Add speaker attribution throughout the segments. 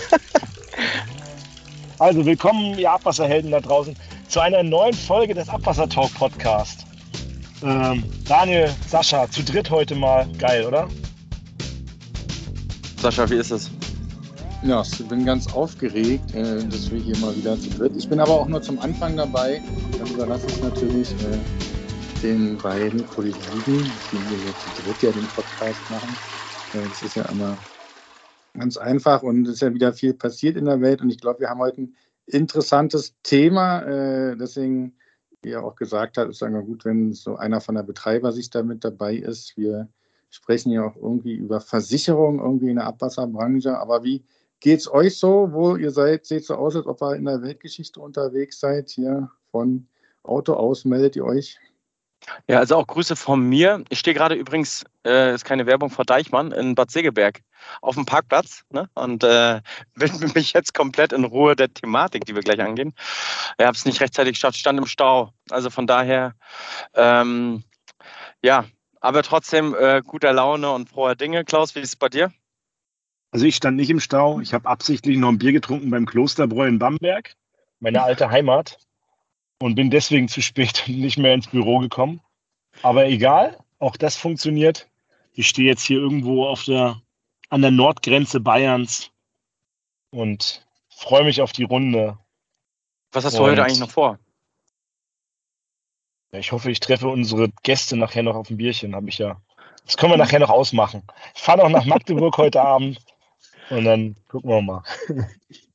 Speaker 1: also willkommen, ihr Abwasserhelden da draußen, zu einer neuen Folge des Abwasser Talk Podcast. Ähm, Daniel, Sascha, zu dritt heute mal. Geil, oder?
Speaker 2: Sascha, wie ist es?
Speaker 3: Ja, ich bin ganz aufgeregt, äh, dass wir hier mal wieder zu dritt. Ich bin aber auch nur zum Anfang dabei. Dann überlasse ich natürlich äh, den beiden Kollegen, die wir hier zu dritt ja den Podcast machen. Äh, das ist ja immer ganz einfach und es ist ja wieder viel passiert in der Welt. Und ich glaube, wir haben heute ein interessantes Thema. Äh, deswegen, wie er auch gesagt hat, ist es gut, wenn so einer von der Betreibersicht damit dabei ist. Wir sprechen ja auch irgendwie über Versicherung, irgendwie in der Abwasserbranche. Aber wie geht es euch so, wo ihr seid? Seht so aus, als ob ihr in der Weltgeschichte unterwegs seid. Hier von Auto aus meldet ihr euch.
Speaker 2: Ja, also auch Grüße von mir. Ich stehe gerade übrigens, äh, ist keine Werbung vor Deichmann, in Bad Segeberg auf dem Parkplatz ne? und äh, widme mich jetzt komplett in Ruhe der Thematik, die wir gleich angehen. Ich habe es nicht rechtzeitig geschafft, stand im Stau. Also von daher, ähm, ja, aber trotzdem äh, guter Laune und froher Dinge. Klaus, wie ist es bei dir?
Speaker 1: Also ich stand nicht im Stau. Ich habe absichtlich noch ein Bier getrunken beim Klosterbräu in Bamberg, meine alte Heimat, und bin deswegen zu spät nicht mehr ins Büro gekommen. Aber egal, auch das funktioniert. Ich stehe jetzt hier irgendwo auf der, an der Nordgrenze Bayerns und freue mich auf die Runde.
Speaker 2: Was hast du und heute eigentlich noch vor?
Speaker 1: Ich hoffe, ich treffe unsere Gäste nachher noch auf ein Bierchen, habe ich ja. Das können wir nachher noch ausmachen. Ich fahre noch nach Magdeburg heute Abend und dann gucken wir mal.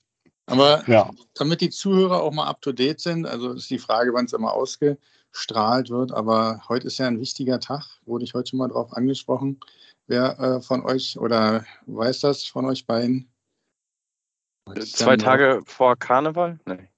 Speaker 3: Aber ja. damit die Zuhörer auch mal up to date sind, also ist die Frage, wann es immer ausgestrahlt wird, aber heute ist ja ein wichtiger Tag, wurde ich heute schon mal drauf angesprochen. Wer äh, von euch oder weiß das von euch beiden?
Speaker 2: Zwei Tage vor Karneval? Nee.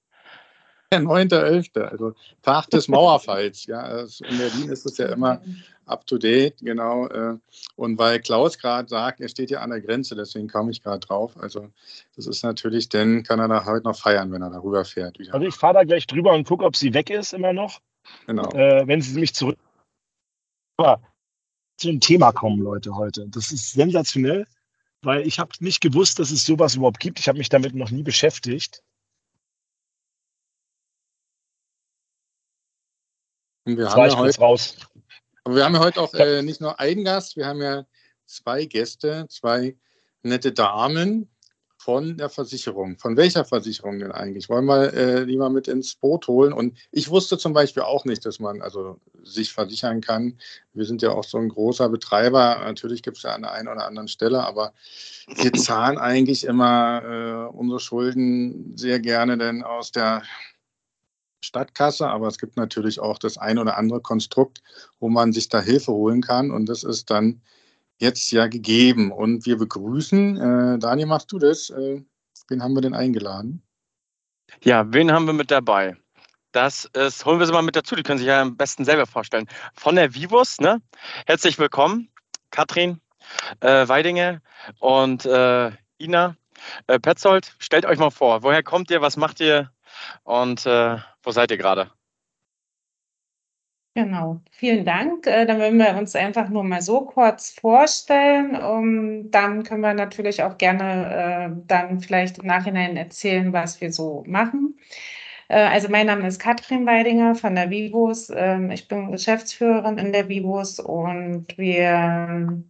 Speaker 3: Der 9.11., also Tag des Mauerfalls. ja, also in Berlin ist es ja immer up to date, genau. Äh, und weil Klaus gerade sagt, er steht ja an der Grenze, deswegen kam ich gerade drauf. Also das ist natürlich, dann kann er da heute noch feiern, wenn er darüber fährt.
Speaker 1: Wieder. Also ich fahre da gleich drüber und gucke, ob sie weg ist immer noch. Genau. Äh, wenn sie mich zurück. Aber zu dem Thema kommen, Leute, heute. Das ist sensationell, weil ich habe nicht gewusst, dass es sowas überhaupt gibt. Ich habe mich damit noch nie beschäftigt.
Speaker 3: Wir haben ja heute raus. Aber wir haben ja heute auch äh, nicht nur einen Gast, wir haben ja zwei Gäste, zwei nette Damen von der Versicherung. Von welcher Versicherung denn eigentlich? Wollen wir äh, die mal mit ins Boot holen? Und ich wusste zum Beispiel auch nicht, dass man also sich versichern kann. Wir sind ja auch so ein großer Betreiber. Natürlich gibt es ja an der einen oder anderen Stelle, aber wir zahlen eigentlich immer äh, unsere Schulden sehr gerne denn aus der Stadtkasse, aber es gibt natürlich auch das ein oder andere Konstrukt, wo man sich da Hilfe holen kann und das ist dann jetzt ja gegeben. Und wir begrüßen, äh, Daniel, machst du das? Äh, wen haben wir denn eingeladen?
Speaker 2: Ja, wen haben wir mit dabei? Das ist, holen wir sie mal mit dazu, die können sich ja am besten selber vorstellen. Von der Vivus, ne? Herzlich willkommen, Katrin äh, Weidinger und äh, Ina äh, Petzold. Stellt euch mal vor, woher kommt ihr, was macht ihr und äh, wo seid ihr gerade?
Speaker 4: Genau, vielen Dank. Äh, dann würden wir uns einfach nur mal so kurz vorstellen. Um, dann können wir natürlich auch gerne äh, dann vielleicht im Nachhinein erzählen, was wir so machen. Äh, also mein Name ist Katrin Weidinger von der Vivos. Ähm, ich bin Geschäftsführerin in der Vivos und wir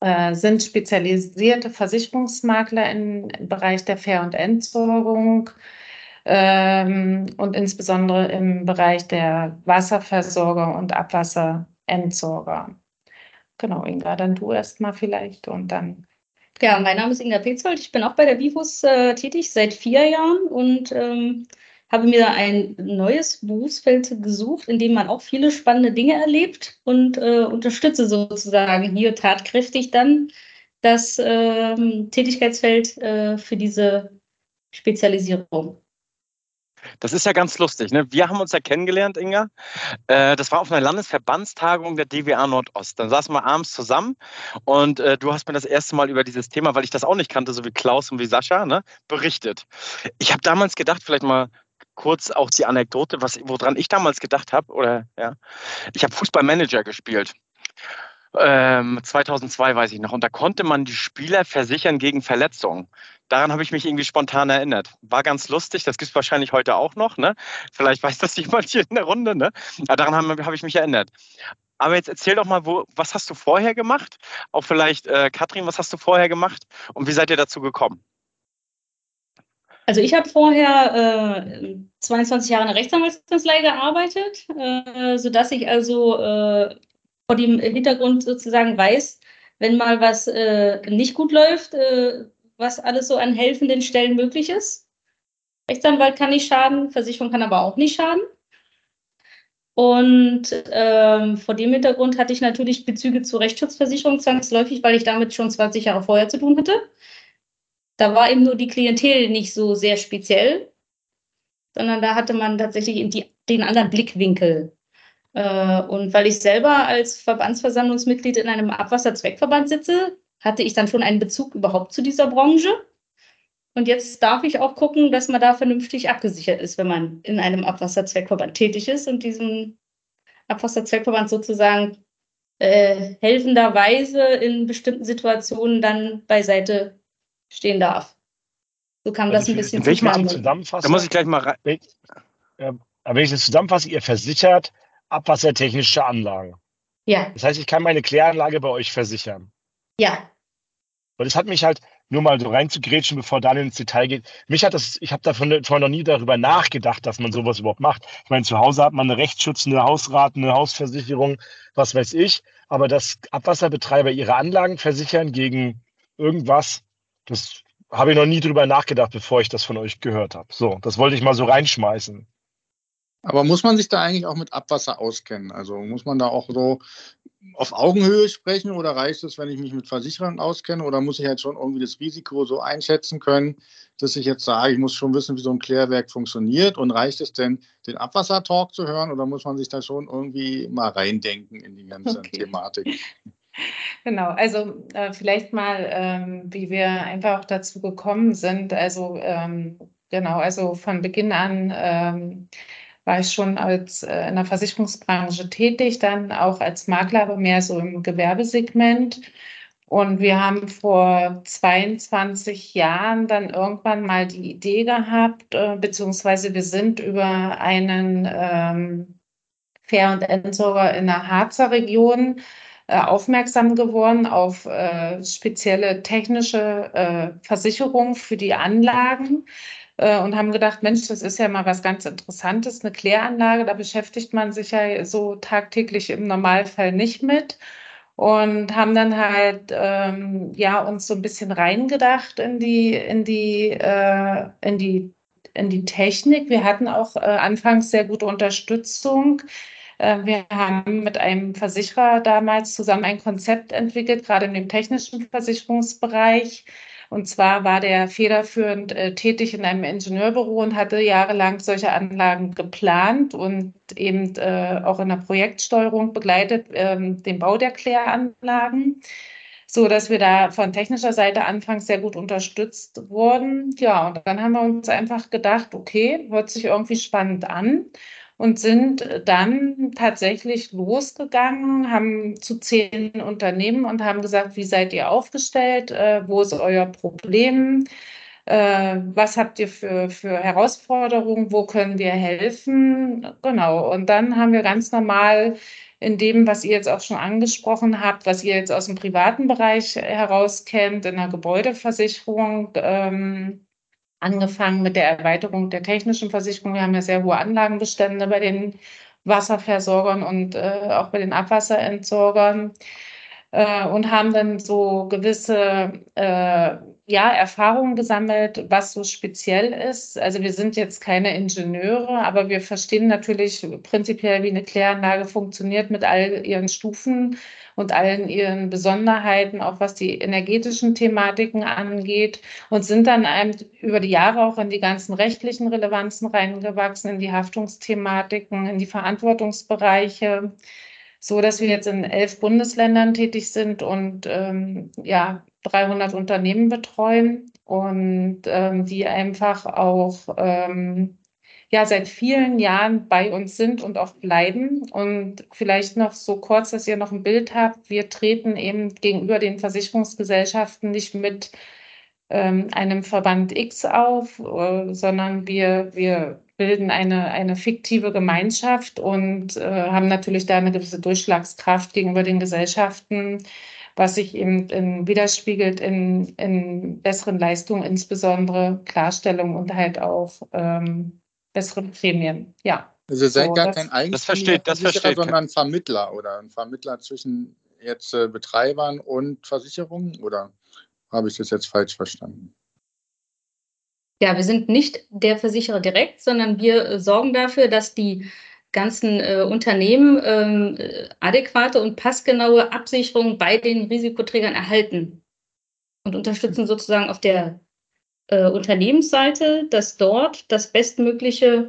Speaker 4: äh, sind spezialisierte Versicherungsmakler im Bereich der Fair- und Entsorgung ähm, und insbesondere im Bereich der Wasserversorger und Abwasserentsorger. Genau, Inga, dann du erstmal vielleicht und dann.
Speaker 5: Ja, mein Name ist Inga Petzold. Ich bin auch bei der Vivus äh, tätig seit vier Jahren und ähm, habe mir ein neues Berufsfeld gesucht, in dem man auch viele spannende Dinge erlebt und äh, unterstütze sozusagen hier tatkräftig dann das ähm, Tätigkeitsfeld äh, für diese Spezialisierung.
Speaker 2: Das ist ja ganz lustig. Ne? Wir haben uns ja kennengelernt, Inga. Äh, das war auf einer Landesverbandstagung der DWA Nordost. Dann saßen wir abends zusammen und äh, du hast mir das erste Mal über dieses Thema, weil ich das auch nicht kannte, so wie Klaus und wie Sascha, ne, berichtet. Ich habe damals gedacht, vielleicht mal kurz auch die Anekdote, was, woran ich damals gedacht habe, ja, ich habe Fußballmanager gespielt. Ähm, 2002 weiß ich noch. Und da konnte man die Spieler versichern gegen Verletzungen. Daran habe ich mich irgendwie spontan erinnert. War ganz lustig. Das gibt es wahrscheinlich heute auch noch. Ne? Vielleicht weiß das jemand hier in der Runde. Ne? Aber daran habe hab ich mich erinnert. Aber jetzt erzähl doch mal, wo, was hast du vorher gemacht? Auch vielleicht, äh, Katrin, was hast du vorher gemacht? Und wie seid ihr dazu gekommen?
Speaker 5: Also ich habe vorher äh, 22 Jahre in der Rechtsanwaltskanzlei gearbeitet, äh, sodass ich also äh, vor dem Hintergrund sozusagen weiß, wenn mal was äh, nicht gut läuft, äh, was alles so an helfenden Stellen möglich ist. Rechtsanwalt kann nicht schaden, Versicherung kann aber auch nicht schaden. Und ähm, vor dem Hintergrund hatte ich natürlich Bezüge zur Rechtsschutzversicherung zwangsläufig, weil ich damit schon 20 Jahre vorher zu tun hatte. Da war eben nur die Klientel nicht so sehr speziell, sondern da hatte man tatsächlich die, den anderen Blickwinkel. Äh, und weil ich selber als Verbandsversammlungsmitglied in einem Abwasserzweckverband sitze, hatte ich dann schon einen Bezug überhaupt zu dieser Branche. Und jetzt darf ich auch gucken, dass man da vernünftig abgesichert ist, wenn man in einem Abwasserzweckverband tätig ist und diesen Abwasserzweckverband sozusagen äh, helfenderweise in bestimmten Situationen dann beiseite stehen darf. So kam das ein bisschen
Speaker 1: wenn ich mal zusammenfasse,
Speaker 2: da muss ich gleich mal rein.
Speaker 1: Wenn, äh, wenn ich das zusammenfasse, ihr versichert abwassertechnische Anlagen.
Speaker 5: Ja.
Speaker 1: Das heißt, ich kann meine Kläranlage bei euch versichern.
Speaker 5: Ja.
Speaker 1: Und das hat mich halt, nur mal so reinzugrätschen, bevor Daniel ins Detail geht. Mich hat das, ich habe davon vorher noch nie darüber nachgedacht, dass man sowas überhaupt macht. Ich meine, zu Hause hat man eine rechtsschützende Hausrat, eine Hausversicherung, was weiß ich. Aber dass Abwasserbetreiber ihre Anlagen versichern gegen irgendwas, das habe ich noch nie drüber nachgedacht, bevor ich das von euch gehört habe. So, das wollte ich mal so reinschmeißen.
Speaker 3: Aber muss man sich da eigentlich auch mit Abwasser auskennen? Also muss man da auch so auf Augenhöhe sprechen oder reicht es, wenn ich mich mit Versicherern auskenne oder muss ich halt schon irgendwie das Risiko so einschätzen können, dass ich jetzt sage, ich muss schon wissen, wie so ein Klärwerk funktioniert und reicht es denn, den Abwassertalk zu hören oder muss man sich da schon irgendwie mal reindenken in die ganze okay. Thematik?
Speaker 4: Genau, also äh, vielleicht mal, ähm, wie wir einfach auch dazu gekommen sind. Also ähm, genau, also von Beginn an ähm, war ich schon als äh, in der Versicherungsbranche tätig, dann auch als Makler, aber mehr so im Gewerbesegment. Und wir haben vor 22 Jahren dann irgendwann mal die Idee gehabt, äh, beziehungsweise wir sind über einen ähm, Fair- und Entsorger in der Harzer Region äh, aufmerksam geworden auf äh, spezielle technische äh, Versicherungen für die Anlagen äh, und haben gedacht, Mensch, das ist ja mal was ganz Interessantes, eine Kläranlage, da beschäftigt man sich ja so tagtäglich im Normalfall nicht mit und haben dann halt ähm, ja uns so ein bisschen reingedacht in die in die äh, in die in die Technik. Wir hatten auch äh, anfangs sehr gute Unterstützung äh, wir haben mit einem Versicherer damals zusammen ein Konzept entwickelt, gerade in dem technischen Versicherungsbereich. Und zwar war der federführend äh, tätig in einem Ingenieurbüro und hatte jahrelang solche Anlagen geplant und eben äh, auch in der Projektsteuerung begleitet ähm, den Bau der Kläranlagen, so dass wir da von technischer Seite anfangs sehr gut unterstützt wurden. Ja, und dann haben wir uns einfach gedacht, okay, hört sich irgendwie spannend an und sind dann tatsächlich losgegangen, haben zu zehn Unternehmen und haben gesagt, wie seid ihr aufgestellt, äh, wo ist euer Problem, äh, was habt ihr für, für Herausforderungen, wo können wir helfen. Genau, und dann haben wir ganz normal in dem, was ihr jetzt auch schon angesprochen habt, was ihr jetzt aus dem privaten Bereich heraus kennt, in der Gebäudeversicherung, ähm, angefangen mit der Erweiterung der technischen Versicherung. Wir haben ja sehr hohe Anlagenbestände bei den Wasserversorgern und äh, auch bei den Abwasserentsorgern äh, und haben dann so gewisse äh, ja, Erfahrungen gesammelt, was so speziell ist. Also wir sind jetzt keine Ingenieure, aber wir verstehen natürlich prinzipiell, wie eine Kläranlage funktioniert mit all ihren Stufen und allen ihren Besonderheiten, auch was die energetischen Thematiken angeht und sind dann einem über die Jahre auch in die ganzen rechtlichen Relevanzen reingewachsen, in die Haftungsthematiken, in die Verantwortungsbereiche so dass wir jetzt in elf Bundesländern tätig sind und ähm, ja 300 Unternehmen betreuen und ähm, die einfach auch ähm, ja seit vielen Jahren bei uns sind und auch bleiben. Und vielleicht noch so kurz, dass ihr noch ein Bild habt. Wir treten eben gegenüber den Versicherungsgesellschaften nicht mit ähm, einem Verband X auf, äh, sondern wir, wir bilden eine, eine fiktive Gemeinschaft und äh, haben natürlich da eine gewisse Durchschlagskraft gegenüber den Gesellschaften, was sich eben in, widerspiegelt in, in besseren Leistungen, insbesondere Klarstellung und halt auch ähm, besseren Prämien. Ja.
Speaker 3: Also ihr seid so, gar das, kein eigenes
Speaker 2: das versteht, das versteht
Speaker 3: sondern ein Vermittler oder ein Vermittler zwischen jetzt äh, Betreibern und Versicherungen oder habe ich das jetzt falsch verstanden?
Speaker 5: Ja, wir sind nicht der Versicherer direkt, sondern wir äh, sorgen dafür, dass die ganzen äh, Unternehmen ähm, adäquate und passgenaue Absicherung bei den Risikoträgern erhalten und unterstützen sozusagen auf der äh, Unternehmensseite, dass dort das Bestmögliche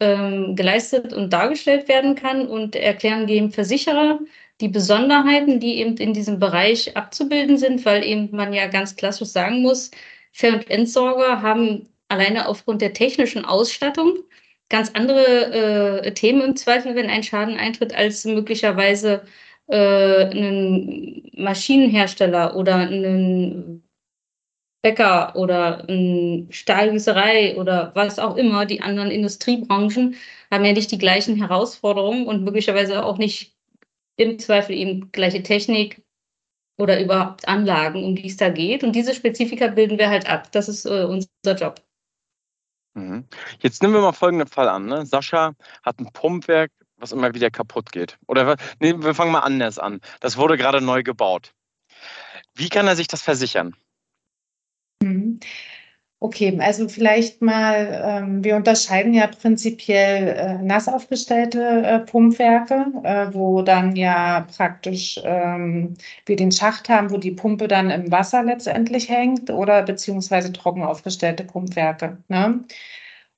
Speaker 5: ähm, geleistet und dargestellt werden kann und erklären dem Versicherer die Besonderheiten, die eben in diesem Bereich abzubilden sind, weil eben man ja ganz klassisch sagen muss, Fair- und Entsorger haben alleine aufgrund der technischen Ausstattung ganz andere äh, Themen im Zweifel, wenn ein Schaden eintritt, als möglicherweise äh, ein Maschinenhersteller oder ein Bäcker oder eine Stahlgießerei oder was auch immer, die anderen Industriebranchen haben ja nicht die gleichen Herausforderungen und möglicherweise auch nicht im Zweifel eben gleiche Technik oder überhaupt Anlagen, um die es da geht. Und diese Spezifika bilden wir halt ab. Das ist äh, unser Job.
Speaker 2: Mhm. Jetzt nehmen wir mal folgenden Fall an. Ne? Sascha hat ein Pumpwerk, was immer wieder kaputt geht. Oder nee, wir fangen mal anders an. Das wurde gerade neu gebaut. Wie kann er sich das versichern?
Speaker 4: Mhm. Okay, also vielleicht mal, ähm, wir unterscheiden ja prinzipiell äh, nass aufgestellte äh, Pumpwerke, äh, wo dann ja praktisch ähm, wir den Schacht haben, wo die Pumpe dann im Wasser letztendlich hängt oder beziehungsweise trocken aufgestellte Pumpwerke. Ne?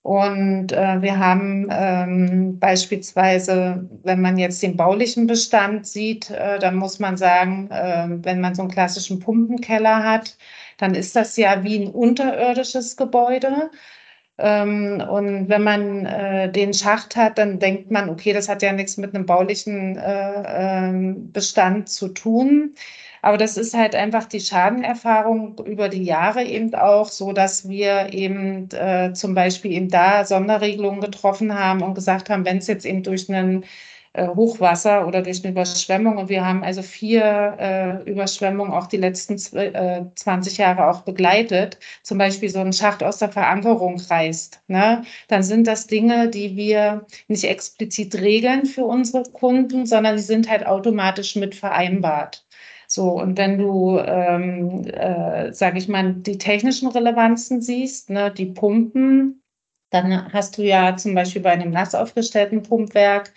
Speaker 4: Und äh, wir haben ähm, beispielsweise, wenn man jetzt den baulichen Bestand sieht, äh, dann muss man sagen, äh, wenn man so einen klassischen Pumpenkeller hat, dann ist das ja wie ein unterirdisches Gebäude. Ähm, und wenn man äh, den Schacht hat, dann denkt man, okay, das hat ja nichts mit einem baulichen äh, äh, Bestand zu tun. Aber das ist halt einfach die Schadenerfahrung über die Jahre eben auch so, dass wir eben äh, zum Beispiel eben da Sonderregelungen getroffen haben und gesagt haben, wenn es jetzt eben durch einen äh, Hochwasser oder durch eine Überschwemmung. Und wir haben also vier äh, Überschwemmungen auch die letzten äh, 20 Jahre auch begleitet. Zum Beispiel so ein Schacht aus der Verankerung reißt. Ne? Dann sind das Dinge, die wir nicht explizit regeln für unsere Kunden, sondern die sind halt automatisch mit vereinbart. So, und wenn du, ähm, äh, sage ich mal, die technischen Relevanzen siehst, ne, die Pumpen, dann hast du ja zum Beispiel bei einem nass aufgestellten Pumpwerk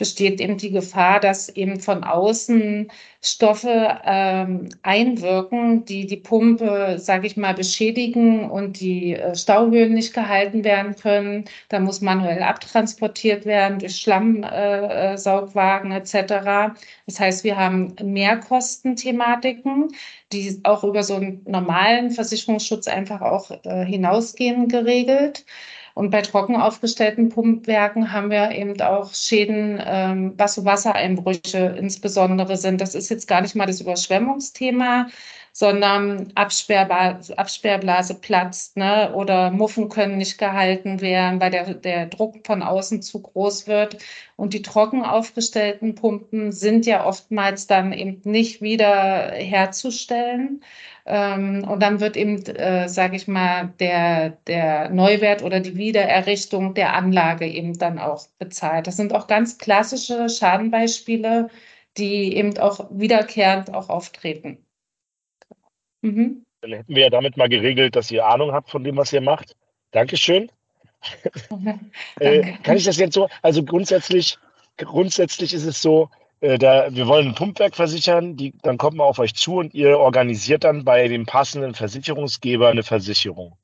Speaker 4: besteht eben die Gefahr, dass eben von außen Stoffe ähm, einwirken, die die Pumpe, sage ich mal, beschädigen und die äh, Stauhöhen nicht gehalten werden können. Da muss manuell abtransportiert werden durch Schlammsaugwagen äh, äh etc. Das heißt, wir haben Mehrkostenthematiken, die auch über so einen normalen Versicherungsschutz einfach auch äh, hinausgehen geregelt. Und bei trocken aufgestellten Pumpwerken haben wir eben auch Schäden, ähm, was so Wassereinbrüche insbesondere sind. Das ist jetzt gar nicht mal das Überschwemmungsthema, sondern Absperrblase, Absperrblase platzt ne? oder Muffen können nicht gehalten werden, weil der, der Druck von außen zu groß wird. Und die trocken aufgestellten Pumpen sind ja oftmals dann eben nicht wieder herzustellen. Ähm, und dann wird eben, äh, sage ich mal, der, der Neuwert oder die Wiedererrichtung der Anlage eben dann auch bezahlt. Das sind auch ganz klassische Schadenbeispiele, die eben auch wiederkehrend auch auftreten.
Speaker 1: Mhm. Dann hätten wir ja damit mal geregelt, dass ihr Ahnung habt von dem, was ihr macht. Dankeschön. äh, kann ich das jetzt so? Also grundsätzlich, grundsätzlich ist es so, äh, da, wir wollen ein Pumpwerk versichern, die, dann kommt man auf euch zu und ihr organisiert dann bei dem passenden Versicherungsgeber eine Versicherung.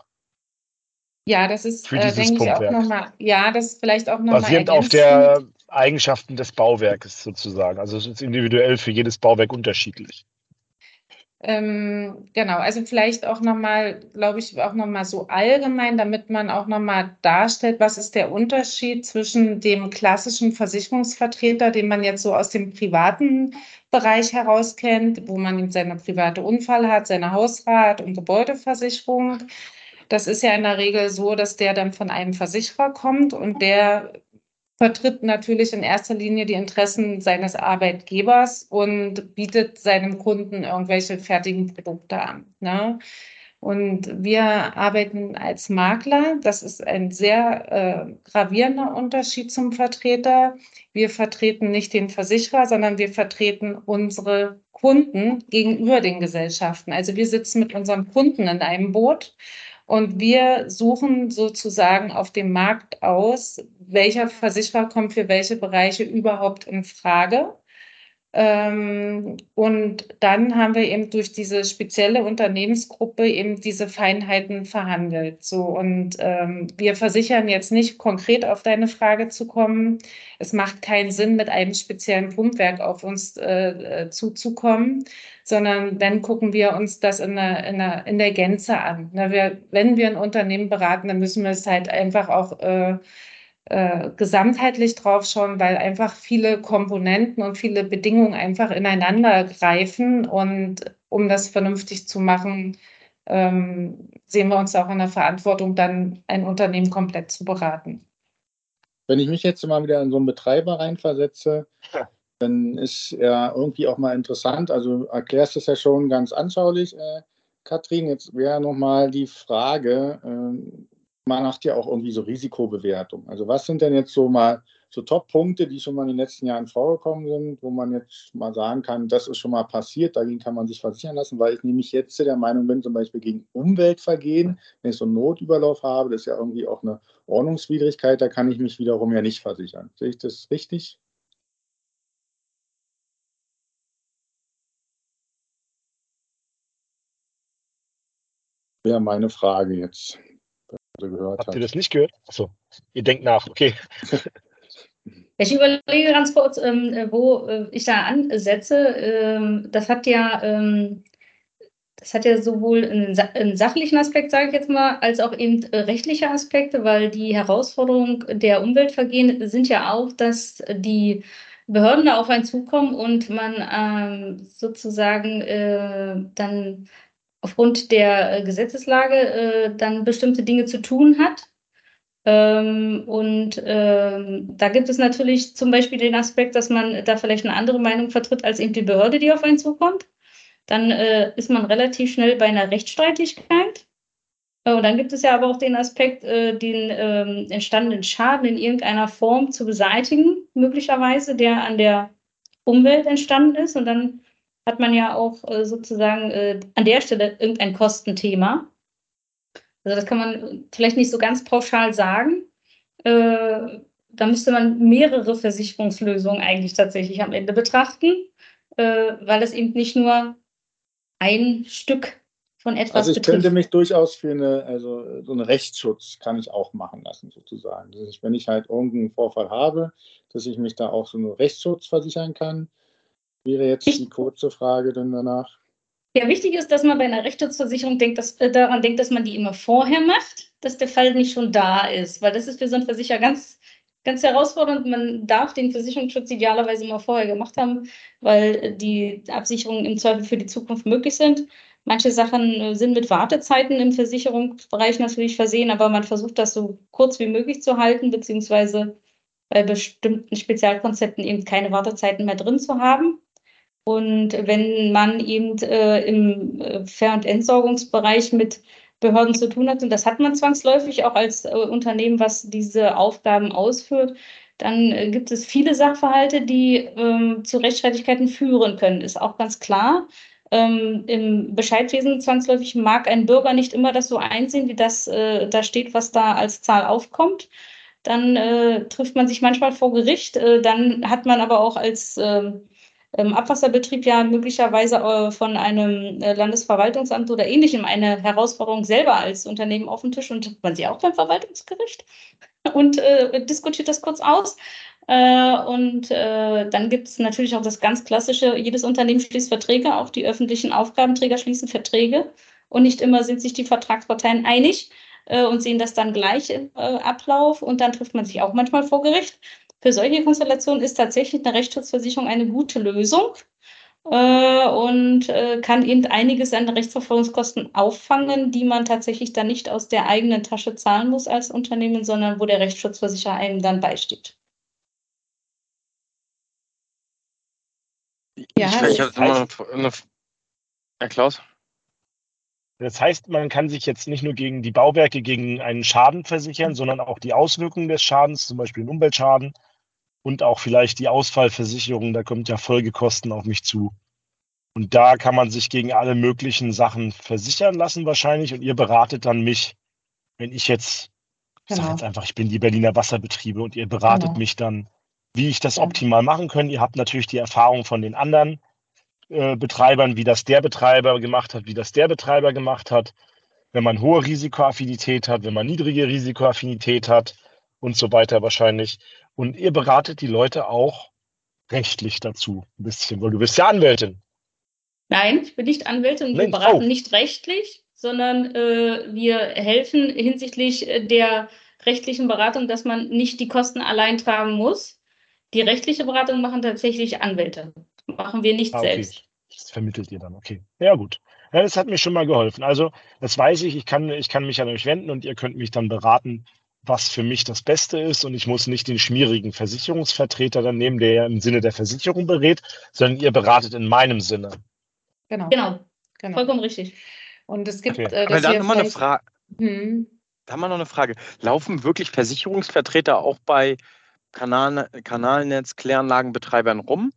Speaker 4: Ja, das ist, äh, denke ich, auch nochmal, ja, das ist vielleicht auch nochmal.
Speaker 1: Basierend auf der Eigenschaften des Bauwerkes sozusagen. Also es ist individuell für jedes Bauwerk unterschiedlich.
Speaker 4: Ähm, genau, also vielleicht auch nochmal, glaube ich, auch nochmal so allgemein, damit man auch nochmal darstellt, was ist der Unterschied zwischen dem klassischen Versicherungsvertreter, den man jetzt so aus dem privaten Bereich heraus kennt, wo man seine private Unfall hat, seine Hausrat- und Gebäudeversicherung. Das ist ja in der Regel so, dass der dann von einem Versicherer kommt und der vertritt natürlich in erster Linie die Interessen seines Arbeitgebers und bietet seinem Kunden irgendwelche fertigen Produkte an. Ne? Und wir arbeiten als Makler. Das ist ein sehr äh, gravierender Unterschied zum Vertreter. Wir vertreten nicht den Versicherer, sondern wir vertreten unsere Kunden gegenüber den Gesellschaften. Also wir sitzen mit unserem Kunden in einem Boot und wir suchen sozusagen auf dem Markt aus, welcher Versicherer kommt für welche Bereiche überhaupt in Frage. Ähm, und dann haben wir eben durch diese spezielle Unternehmensgruppe eben diese Feinheiten verhandelt. So und ähm, wir versichern jetzt nicht konkret auf deine Frage zu kommen. Es macht keinen Sinn, mit einem speziellen Pumpwerk auf uns äh, äh zuzukommen, sondern dann gucken wir uns das in der, in der, in der Gänze an. Na, wir, wenn wir ein Unternehmen beraten, dann müssen wir es halt einfach auch äh, äh, gesamtheitlich drauf schauen, weil einfach viele Komponenten und viele Bedingungen einfach ineinander greifen. Und um das vernünftig zu machen, ähm, sehen wir uns auch in der Verantwortung, dann ein Unternehmen komplett zu beraten.
Speaker 3: Wenn ich mich jetzt mal wieder in so einen Betreiber reinversetze, ja. Dann ist ja irgendwie auch mal interessant. Also erklärst es ja schon ganz anschaulich, äh, Katrin. Jetzt wäre nochmal die Frage, äh, man macht ja auch irgendwie so Risikobewertung. Also was sind denn jetzt so mal so Top-Punkte, die schon mal in den letzten Jahren vorgekommen sind, wo man jetzt mal sagen kann, das ist schon mal passiert, dagegen kann man sich versichern lassen, weil ich nämlich jetzt der Meinung bin, zum Beispiel gegen Umweltvergehen, wenn ich so einen Notüberlauf habe, das ist ja irgendwie auch eine Ordnungswidrigkeit, da kann ich mich wiederum ja nicht versichern. Sehe ich das richtig? Wäre meine Frage jetzt
Speaker 1: gehört Habt hat. ihr das nicht gehört? Achso, ihr denkt nach, okay.
Speaker 5: Ich überlege ganz kurz, ähm, wo äh, ich da ansetze. Ähm, das hat ja, ähm, das hat ja sowohl einen, einen sachlichen Aspekt, sage ich jetzt mal, als auch eben äh, rechtliche Aspekte, weil die Herausforderungen der Umweltvergehen sind ja auch, dass die Behörden da auf einen zukommen und man ähm, sozusagen äh, dann aufgrund der äh, Gesetzeslage äh, dann bestimmte Dinge zu tun hat. Ähm, und ähm, da gibt es natürlich zum Beispiel den Aspekt, dass man da vielleicht eine andere Meinung vertritt als eben die Behörde, die auf einen zukommt. Dann äh, ist man relativ schnell bei einer Rechtsstreitigkeit. Äh, und dann gibt es ja aber auch den Aspekt, äh, den ähm, entstandenen Schaden in irgendeiner Form zu beseitigen, möglicherweise, der an der Umwelt entstanden ist. Und dann hat man ja auch äh, sozusagen äh, an der Stelle irgendein Kostenthema. Also das kann man vielleicht nicht so ganz pauschal sagen. Äh, da müsste man mehrere Versicherungslösungen eigentlich tatsächlich am Ende betrachten, weil es eben nicht nur ein Stück von etwas
Speaker 3: Also ich
Speaker 5: betrifft.
Speaker 3: könnte mich durchaus für eine, also so einen Rechtsschutz kann ich auch machen lassen sozusagen. Das ist, wenn ich halt irgendeinen Vorfall habe, dass ich mich da auch so einen Rechtsschutz versichern kann Wäre jetzt die kurze Frage dann danach.
Speaker 5: Ja, wichtig ist, dass man bei einer Rechtsschutzversicherung denkt, dass, äh, daran denkt, dass man die immer vorher macht, dass der Fall nicht schon da ist, weil das ist für so einen Versicherer ganz, ganz herausfordernd. Man darf den Versicherungsschutz idealerweise immer vorher gemacht haben, weil die Absicherungen im Zweifel für die Zukunft möglich sind. Manche Sachen äh, sind mit Wartezeiten im Versicherungsbereich natürlich versehen, aber man versucht das so kurz wie möglich zu halten, beziehungsweise bei bestimmten Spezialkonzepten eben keine Wartezeiten mehr drin zu haben. Und wenn man eben äh, im äh, Ver- und Entsorgungsbereich mit Behörden zu tun hat, und das hat man zwangsläufig auch als äh, Unternehmen, was diese Aufgaben ausführt, dann äh, gibt es viele Sachverhalte, die ähm, zu Rechtsstreitigkeiten führen können. Ist auch ganz klar. Ähm, Im Bescheidwesen zwangsläufig mag ein Bürger nicht immer das so einsehen, wie das äh, da steht, was da als Zahl aufkommt. Dann äh, trifft man sich manchmal vor Gericht. Äh, dann hat man aber auch als ähm, Abwasserbetrieb ja möglicherweise äh, von einem äh, Landesverwaltungsamt oder ähnlichem eine Herausforderung selber als Unternehmen auf den Tisch und man sie auch beim Verwaltungsgericht und äh, diskutiert das kurz aus. Äh, und äh, dann gibt es natürlich auch das ganz klassische, jedes Unternehmen schließt Verträge, auch die öffentlichen Aufgabenträger schließen Verträge. Und nicht immer sind sich die Vertragsparteien einig äh, und sehen das dann gleich im Ablauf. Und dann trifft man sich auch manchmal vor Gericht. Für solche Konstellationen ist tatsächlich eine Rechtsschutzversicherung eine gute Lösung äh, und äh, kann eben einiges an Rechtsverfolgungskosten auffangen, die man tatsächlich dann nicht aus der eigenen Tasche zahlen muss als Unternehmen, sondern wo der Rechtsschutzversicherer einem dann beisteht.
Speaker 2: Ja, ich, ich habe immer eine, Herr Klaus.
Speaker 1: Das heißt, man kann sich jetzt nicht nur gegen die Bauwerke gegen einen Schaden versichern, sondern auch die Auswirkungen des Schadens, zum Beispiel den Umweltschaden und auch vielleicht die Ausfallversicherung. Da kommt ja Folgekosten auf mich zu. Und da kann man sich gegen alle möglichen Sachen versichern lassen wahrscheinlich und ihr beratet dann mich, wenn ich jetzt, genau. sage jetzt einfach, ich bin die Berliner Wasserbetriebe und ihr beratet genau. mich dann, wie ich das optimal machen kann. Ihr habt natürlich die Erfahrung von den anderen äh, Betreibern, wie das der Betreiber gemacht hat, wie das der Betreiber gemacht hat. Wenn man hohe Risikoaffinität hat, wenn man niedrige Risikoaffinität hat und so weiter wahrscheinlich. Und ihr beratet die Leute auch rechtlich dazu ein bisschen, weil du bist ja Anwältin.
Speaker 5: Nein, ich bin nicht Anwältin und wir beraten oh. nicht rechtlich, sondern äh, wir helfen hinsichtlich der rechtlichen Beratung, dass man nicht die Kosten allein tragen muss. Die rechtliche Beratung machen tatsächlich Anwälte machen wir nicht ah, okay. selbst.
Speaker 1: Das vermittelt ihr dann, okay. Ja, gut. Ja, das hat mir schon mal geholfen. Also, das weiß ich, ich kann, ich kann mich an euch wenden und ihr könnt mich dann beraten, was für mich das Beste ist. Und ich muss nicht den schmierigen Versicherungsvertreter dann nehmen, der ja im Sinne der Versicherung berät, sondern ihr beratet in meinem Sinne.
Speaker 5: Genau. Genau. genau. Vollkommen richtig.
Speaker 2: Und es gibt. Okay. Äh, Aber dann nochmal eine Frage. Hm. Da haben wir noch eine Frage. Laufen wirklich Versicherungsvertreter auch bei Kanal, Kanalnetz, Kläranlagenbetreibern rum?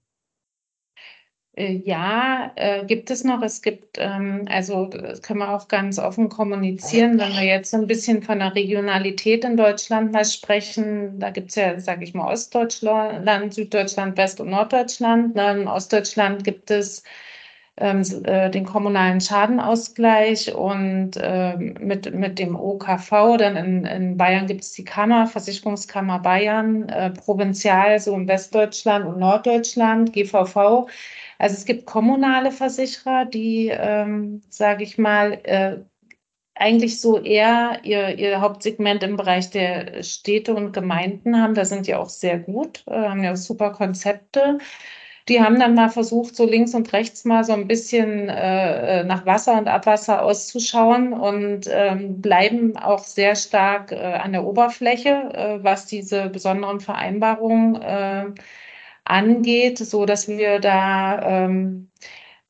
Speaker 4: Äh, ja, äh, gibt es noch. Es gibt, ähm, also das können wir auch ganz offen kommunizieren, wenn wir jetzt ein bisschen von der Regionalität in Deutschland mal sprechen. Da gibt es ja, sage ich mal, Ostdeutschland, Süddeutschland, West- und Norddeutschland. In Ostdeutschland gibt es ähm, äh, den kommunalen Schadenausgleich und ähm, mit, mit dem OKV. Dann in, in Bayern gibt es die Kammer, Versicherungskammer Bayern, äh, Provinzial, so in Westdeutschland und Norddeutschland, GVV. Also es gibt kommunale Versicherer, die, ähm, sage ich mal, äh, eigentlich so eher ihr, ihr Hauptsegment im Bereich der Städte und Gemeinden haben. Da sind die auch sehr gut, äh, haben ja super Konzepte. Die haben dann mal versucht, so links und rechts mal so ein bisschen äh, nach Wasser und Abwasser auszuschauen und ähm, bleiben auch sehr stark äh, an der Oberfläche, äh, was diese besonderen Vereinbarungen äh, angeht, so dass wir da, ähm,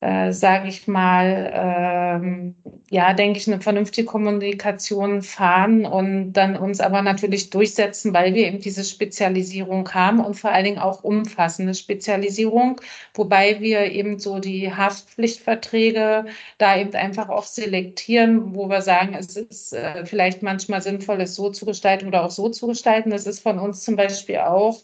Speaker 4: äh, sage ich mal, ähm, ja, denke ich, eine vernünftige Kommunikation fahren und dann uns aber natürlich durchsetzen, weil wir eben diese Spezialisierung haben und vor allen Dingen auch umfassende Spezialisierung, wobei wir eben so die Haftpflichtverträge da eben einfach auch selektieren, wo wir sagen, es ist äh, vielleicht manchmal sinnvoll, es so zu gestalten oder auch so zu gestalten. Das ist von uns zum Beispiel auch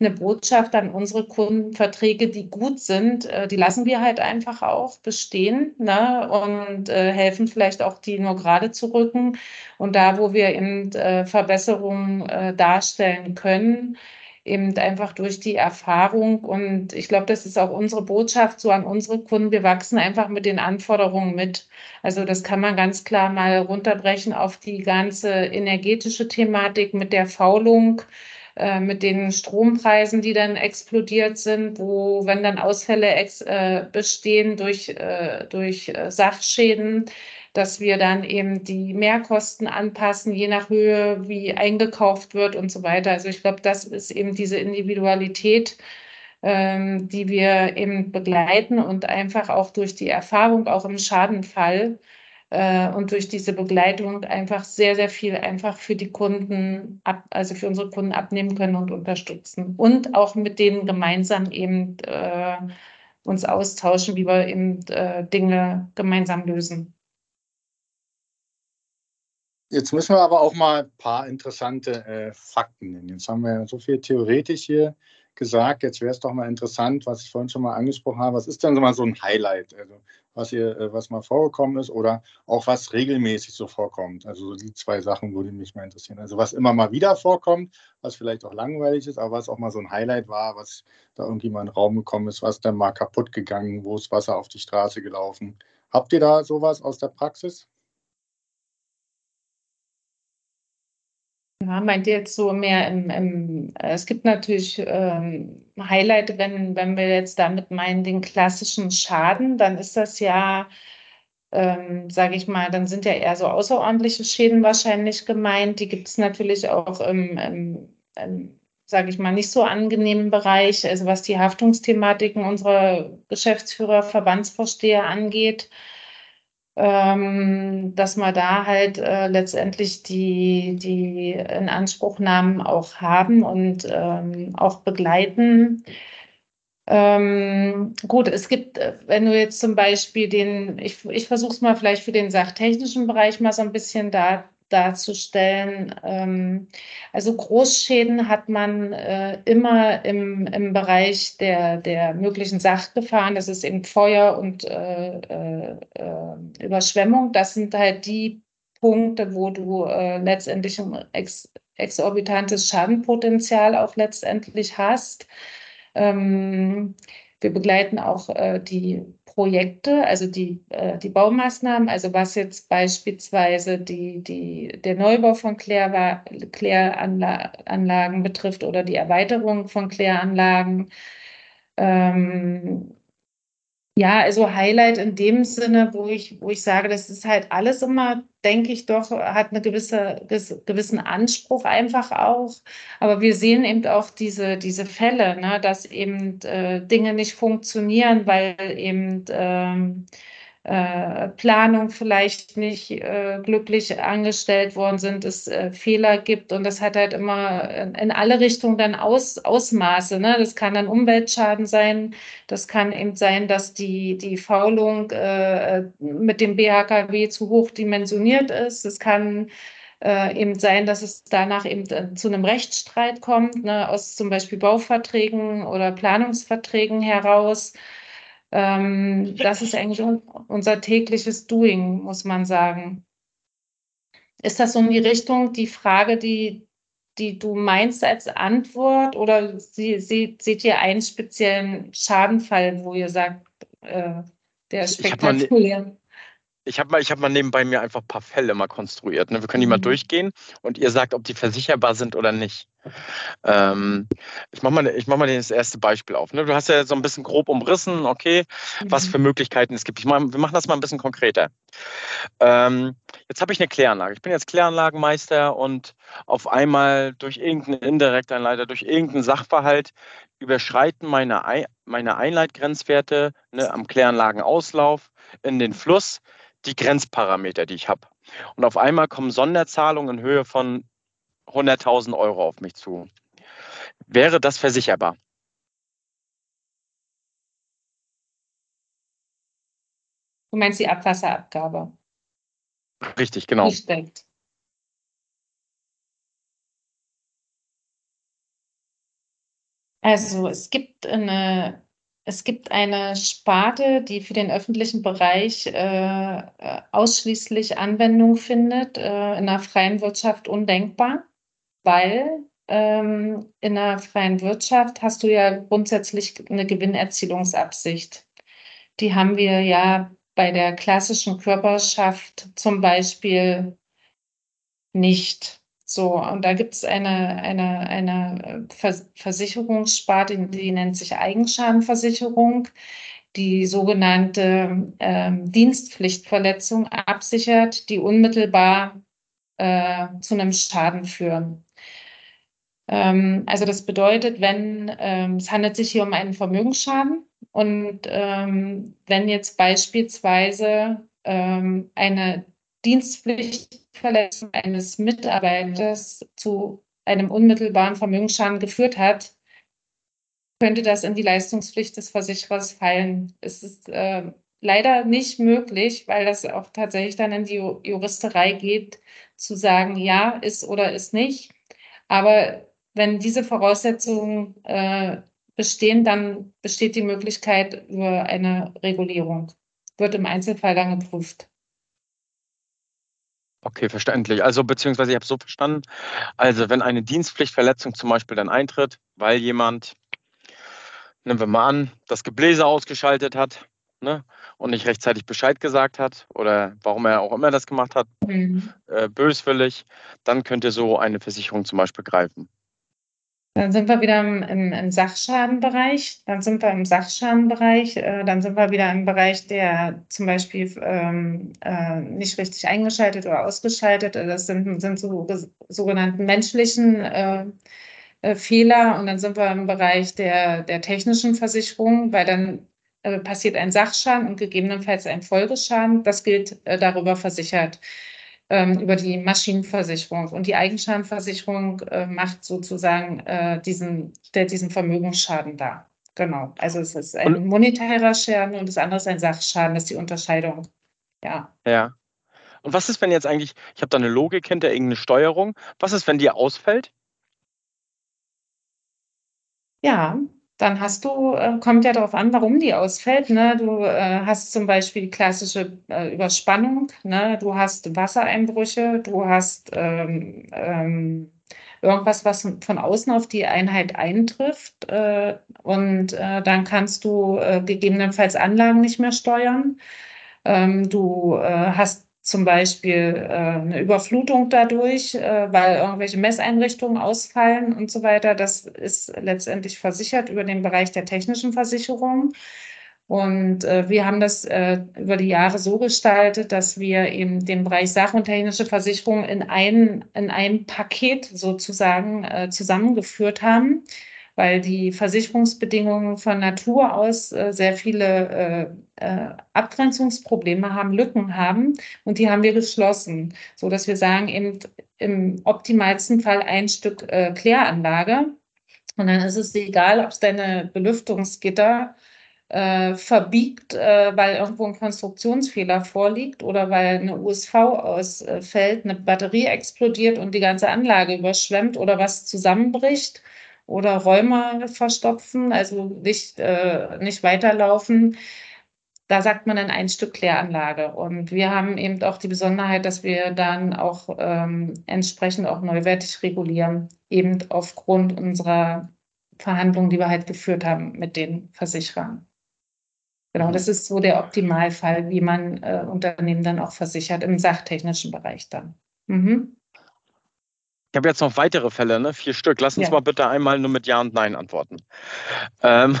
Speaker 4: eine Botschaft an unsere Kunden, Verträge, die gut sind, äh, die lassen wir halt einfach auch bestehen ne? und äh, helfen vielleicht auch, die nur gerade zu rücken. Und da, wo wir eben äh, Verbesserungen darstellen können, eben einfach durch die Erfahrung. Und ich glaube, das ist auch unsere Botschaft so an unsere Kunden. Wir wachsen einfach mit den Anforderungen mit. Also das kann man ganz klar mal runterbrechen auf die ganze energetische Thematik mit der Faulung. Äh, mit den Strompreisen, die dann explodiert sind, wo, wenn dann Ausfälle ex, äh, bestehen durch, äh, durch äh, Sachschäden, dass wir dann eben die Mehrkosten anpassen, je nach Höhe, wie eingekauft wird und so weiter. Also ich glaube, das ist eben diese Individualität, ähm, die wir eben begleiten und einfach auch durch die Erfahrung, auch im Schadenfall, äh, und durch diese Begleitung einfach sehr, sehr viel einfach für die Kunden, ab, also für unsere Kunden abnehmen können und unterstützen. Und auch mit denen gemeinsam eben äh, uns austauschen, wie wir eben äh, Dinge gemeinsam lösen.
Speaker 3: Jetzt müssen wir aber auch mal ein paar interessante äh, Fakten nennen. Jetzt haben wir so viel theoretisch hier gesagt, jetzt wäre es doch mal interessant, was ich vorhin schon mal angesprochen habe. Was ist denn so mal so ein Highlight, also was hier, äh, was mal vorgekommen ist oder auch was regelmäßig so vorkommt? Also die zwei Sachen würde mich mal interessieren. Also was immer mal wieder vorkommt, was vielleicht auch langweilig ist, aber was auch mal so ein Highlight war, was da irgendwie mal in den Raum gekommen ist, was dann mal kaputt gegangen, wo ist Wasser auf die Straße gelaufen. Habt ihr da sowas aus der Praxis?
Speaker 4: Ja, meint ihr jetzt so mehr im, im es gibt natürlich ähm, Highlight, wenn, wenn wir jetzt damit meinen, den klassischen Schaden, dann ist das ja, ähm, sage ich mal, dann sind ja eher so außerordentliche Schäden wahrscheinlich gemeint. Die gibt es natürlich auch im, im, im sage ich mal, nicht so angenehmen Bereich, also was die Haftungsthematiken unserer Geschäftsführer, Verbandsvorsteher angeht ähm, dass wir da halt äh, letztendlich die, die Inanspruchnahmen auch haben und ähm, auch begleiten. Ähm, gut, es gibt, äh, wenn du jetzt zum Beispiel den, ich, ich versuche es mal vielleicht für den sachtechnischen Bereich mal so ein bisschen da darzustellen. Ähm, also Großschäden hat man äh, immer im, im Bereich der, der möglichen Sachgefahren. Das ist eben Feuer und äh, äh, äh, Überschwemmung. Das sind halt die Punkte, wo du äh, letztendlich ein ex, exorbitantes Schadenpotenzial auch letztendlich hast. Ähm, wir begleiten auch äh, die Projekte, also die, äh, die Baumaßnahmen, also was jetzt beispielsweise die, die, der Neubau von Kläranlagen betrifft oder die Erweiterung von Kläranlagen. Ähm, ja, also Highlight in dem Sinne, wo ich, wo ich sage, das ist halt alles immer, denke ich doch, hat eine gewisse, gewissen Anspruch einfach auch. Aber wir sehen eben auch diese, diese Fälle, ne, dass eben äh, Dinge nicht funktionieren, weil eben ähm, äh, Planung vielleicht nicht äh, glücklich angestellt worden sind, es äh, Fehler gibt und das hat halt immer in, in alle Richtungen dann Aus, Ausmaße. Ne? Das kann dann Umweltschaden sein, das kann eben sein, dass die, die Faulung äh, mit dem BHKW zu hoch dimensioniert ist. Es kann äh, eben sein, dass es danach eben äh, zu einem Rechtsstreit kommt, ne, aus zum Beispiel Bauverträgen oder Planungsverträgen heraus. Ähm, das ist eigentlich unser tägliches Doing, muss man sagen. Ist das so in die Richtung die Frage, die, die du meinst als Antwort oder sie, sie, seht ihr einen speziellen Schadenfall, wo ihr sagt, äh, der ist spektakulär?
Speaker 2: Ich habe mal, hab mal nebenbei mir einfach ein paar Fälle mal konstruiert. Ne? Wir können die mal mhm. durchgehen und ihr sagt, ob die versicherbar sind oder nicht. Ähm, ich mache mal, mach mal das erste Beispiel auf. Ne? Du hast ja so ein bisschen grob umrissen, okay, mhm. was für Möglichkeiten es gibt. Ich mach, wir machen das mal ein bisschen konkreter. Ähm, jetzt habe ich eine Kläranlage. Ich bin jetzt Kläranlagenmeister und auf einmal durch irgendeinen Indirekteinleiter, durch irgendeinen Sachverhalt überschreiten meine, meine Einleitgrenzwerte ne, am Kläranlagenauslauf in den Fluss die Grenzparameter, die ich habe. Und auf einmal kommen Sonderzahlungen in Höhe von 100.000 Euro auf mich zu. Wäre das versicherbar?
Speaker 4: Du meinst die Abwasserabgabe?
Speaker 2: Richtig, genau.
Speaker 4: Also es gibt eine es gibt eine Sparte, die für den öffentlichen Bereich äh, ausschließlich Anwendung findet, äh, in der freien Wirtschaft undenkbar, weil ähm, in der freien Wirtschaft hast du ja grundsätzlich eine Gewinnerzielungsabsicht. Die haben wir ja bei der klassischen Körperschaft zum Beispiel nicht. So, und da gibt es eine, eine, eine Versicherungssparte, die nennt sich Eigenschadenversicherung, die sogenannte ähm, Dienstpflichtverletzung absichert, die unmittelbar äh, zu einem Schaden führen. Ähm, also das bedeutet, wenn ähm, es handelt sich hier um einen Vermögensschaden und ähm, wenn jetzt beispielsweise ähm, eine Dienstpflichtverletzung eines Mitarbeiters zu einem unmittelbaren Vermögensschaden geführt hat, könnte das in die Leistungspflicht des Versicherers fallen. Es ist äh, leider nicht möglich, weil das auch tatsächlich dann in die Juristerei geht, zu sagen, ja, ist oder ist nicht. Aber wenn diese Voraussetzungen äh, bestehen, dann besteht die Möglichkeit über eine Regulierung. Wird im Einzelfall dann geprüft.
Speaker 2: Okay, verständlich. Also beziehungsweise ich habe es so verstanden, also wenn eine Dienstpflichtverletzung zum Beispiel dann eintritt, weil jemand, nehmen wir mal an, das Gebläse ausgeschaltet hat ne, und nicht rechtzeitig Bescheid gesagt hat oder warum er auch immer das gemacht hat, mhm. äh, böswillig, dann könnte so eine Versicherung zum Beispiel greifen.
Speaker 4: Dann sind wir wieder im, im, im, Sachschadenbereich. Dann sind wir im Sachschadenbereich. Äh, dann sind wir wieder im Bereich, der zum Beispiel ähm, äh, nicht richtig eingeschaltet oder ausgeschaltet. Das sind, sind so sogenannten menschlichen äh, äh, Fehler. Und dann sind wir im Bereich der, der technischen Versicherung, weil dann äh, passiert ein Sachschaden und gegebenenfalls ein Folgeschaden. Das gilt äh, darüber versichert ähm, über die Maschinenversicherung. Und die Eigenschadenversicherung äh, macht sozusagen äh, diesen, stellt diesen Vermögensschaden dar. Genau. Also es ist ein und, monetärer Schaden und das andere ist ein Sachschaden, das ist die Unterscheidung. Ja.
Speaker 2: Ja. Und was ist, wenn jetzt eigentlich, ich habe da eine Logik hinter, irgendeine Steuerung, was ist, wenn die ausfällt?
Speaker 4: Ja, dann hast du, äh, kommt ja darauf an, warum die ausfällt. Ne? Du äh, hast zum Beispiel die klassische äh, Überspannung, ne? du hast Wassereinbrüche, du hast ähm, ähm, irgendwas, was von außen auf die Einheit eintrifft. Äh, und äh, dann kannst du äh, gegebenenfalls Anlagen nicht mehr steuern. Ähm, du hast zum Beispiel äh, eine Überflutung dadurch, äh, weil irgendwelche Messeinrichtungen ausfallen und so weiter. Das ist letztendlich versichert über den Bereich der technischen Versicherung. Und äh, wir haben das äh, über die Jahre so gestaltet, dass wir eben den Bereich Sach- und technische Versicherung in ein, in ein Paket sozusagen äh, zusammengeführt haben weil die Versicherungsbedingungen von Natur aus äh, sehr viele äh, äh, Abgrenzungsprobleme haben, Lücken haben und die haben wir geschlossen, so dass wir sagen, eben im optimalsten Fall ein Stück äh, Kläranlage. Und dann ist es egal, ob es deine Belüftungsgitter äh, verbiegt, äh, weil irgendwo ein Konstruktionsfehler vorliegt oder weil eine USV ausfällt, eine Batterie explodiert und die ganze Anlage überschwemmt oder was zusammenbricht oder Räume verstopfen, also nicht, äh, nicht weiterlaufen. Da sagt man dann ein Stück Kläranlage. Und wir haben eben auch die Besonderheit, dass wir dann auch ähm, entsprechend auch neuwertig regulieren, eben aufgrund unserer Verhandlungen, die wir halt geführt haben mit den Versicherern. Genau, das ist so der Optimalfall, wie man äh, Unternehmen dann auch versichert im sachtechnischen Bereich dann. Mhm.
Speaker 2: Ich habe jetzt noch weitere Fälle, ne? vier Stück. Lass uns ja. mal bitte einmal nur mit Ja und Nein antworten. Ähm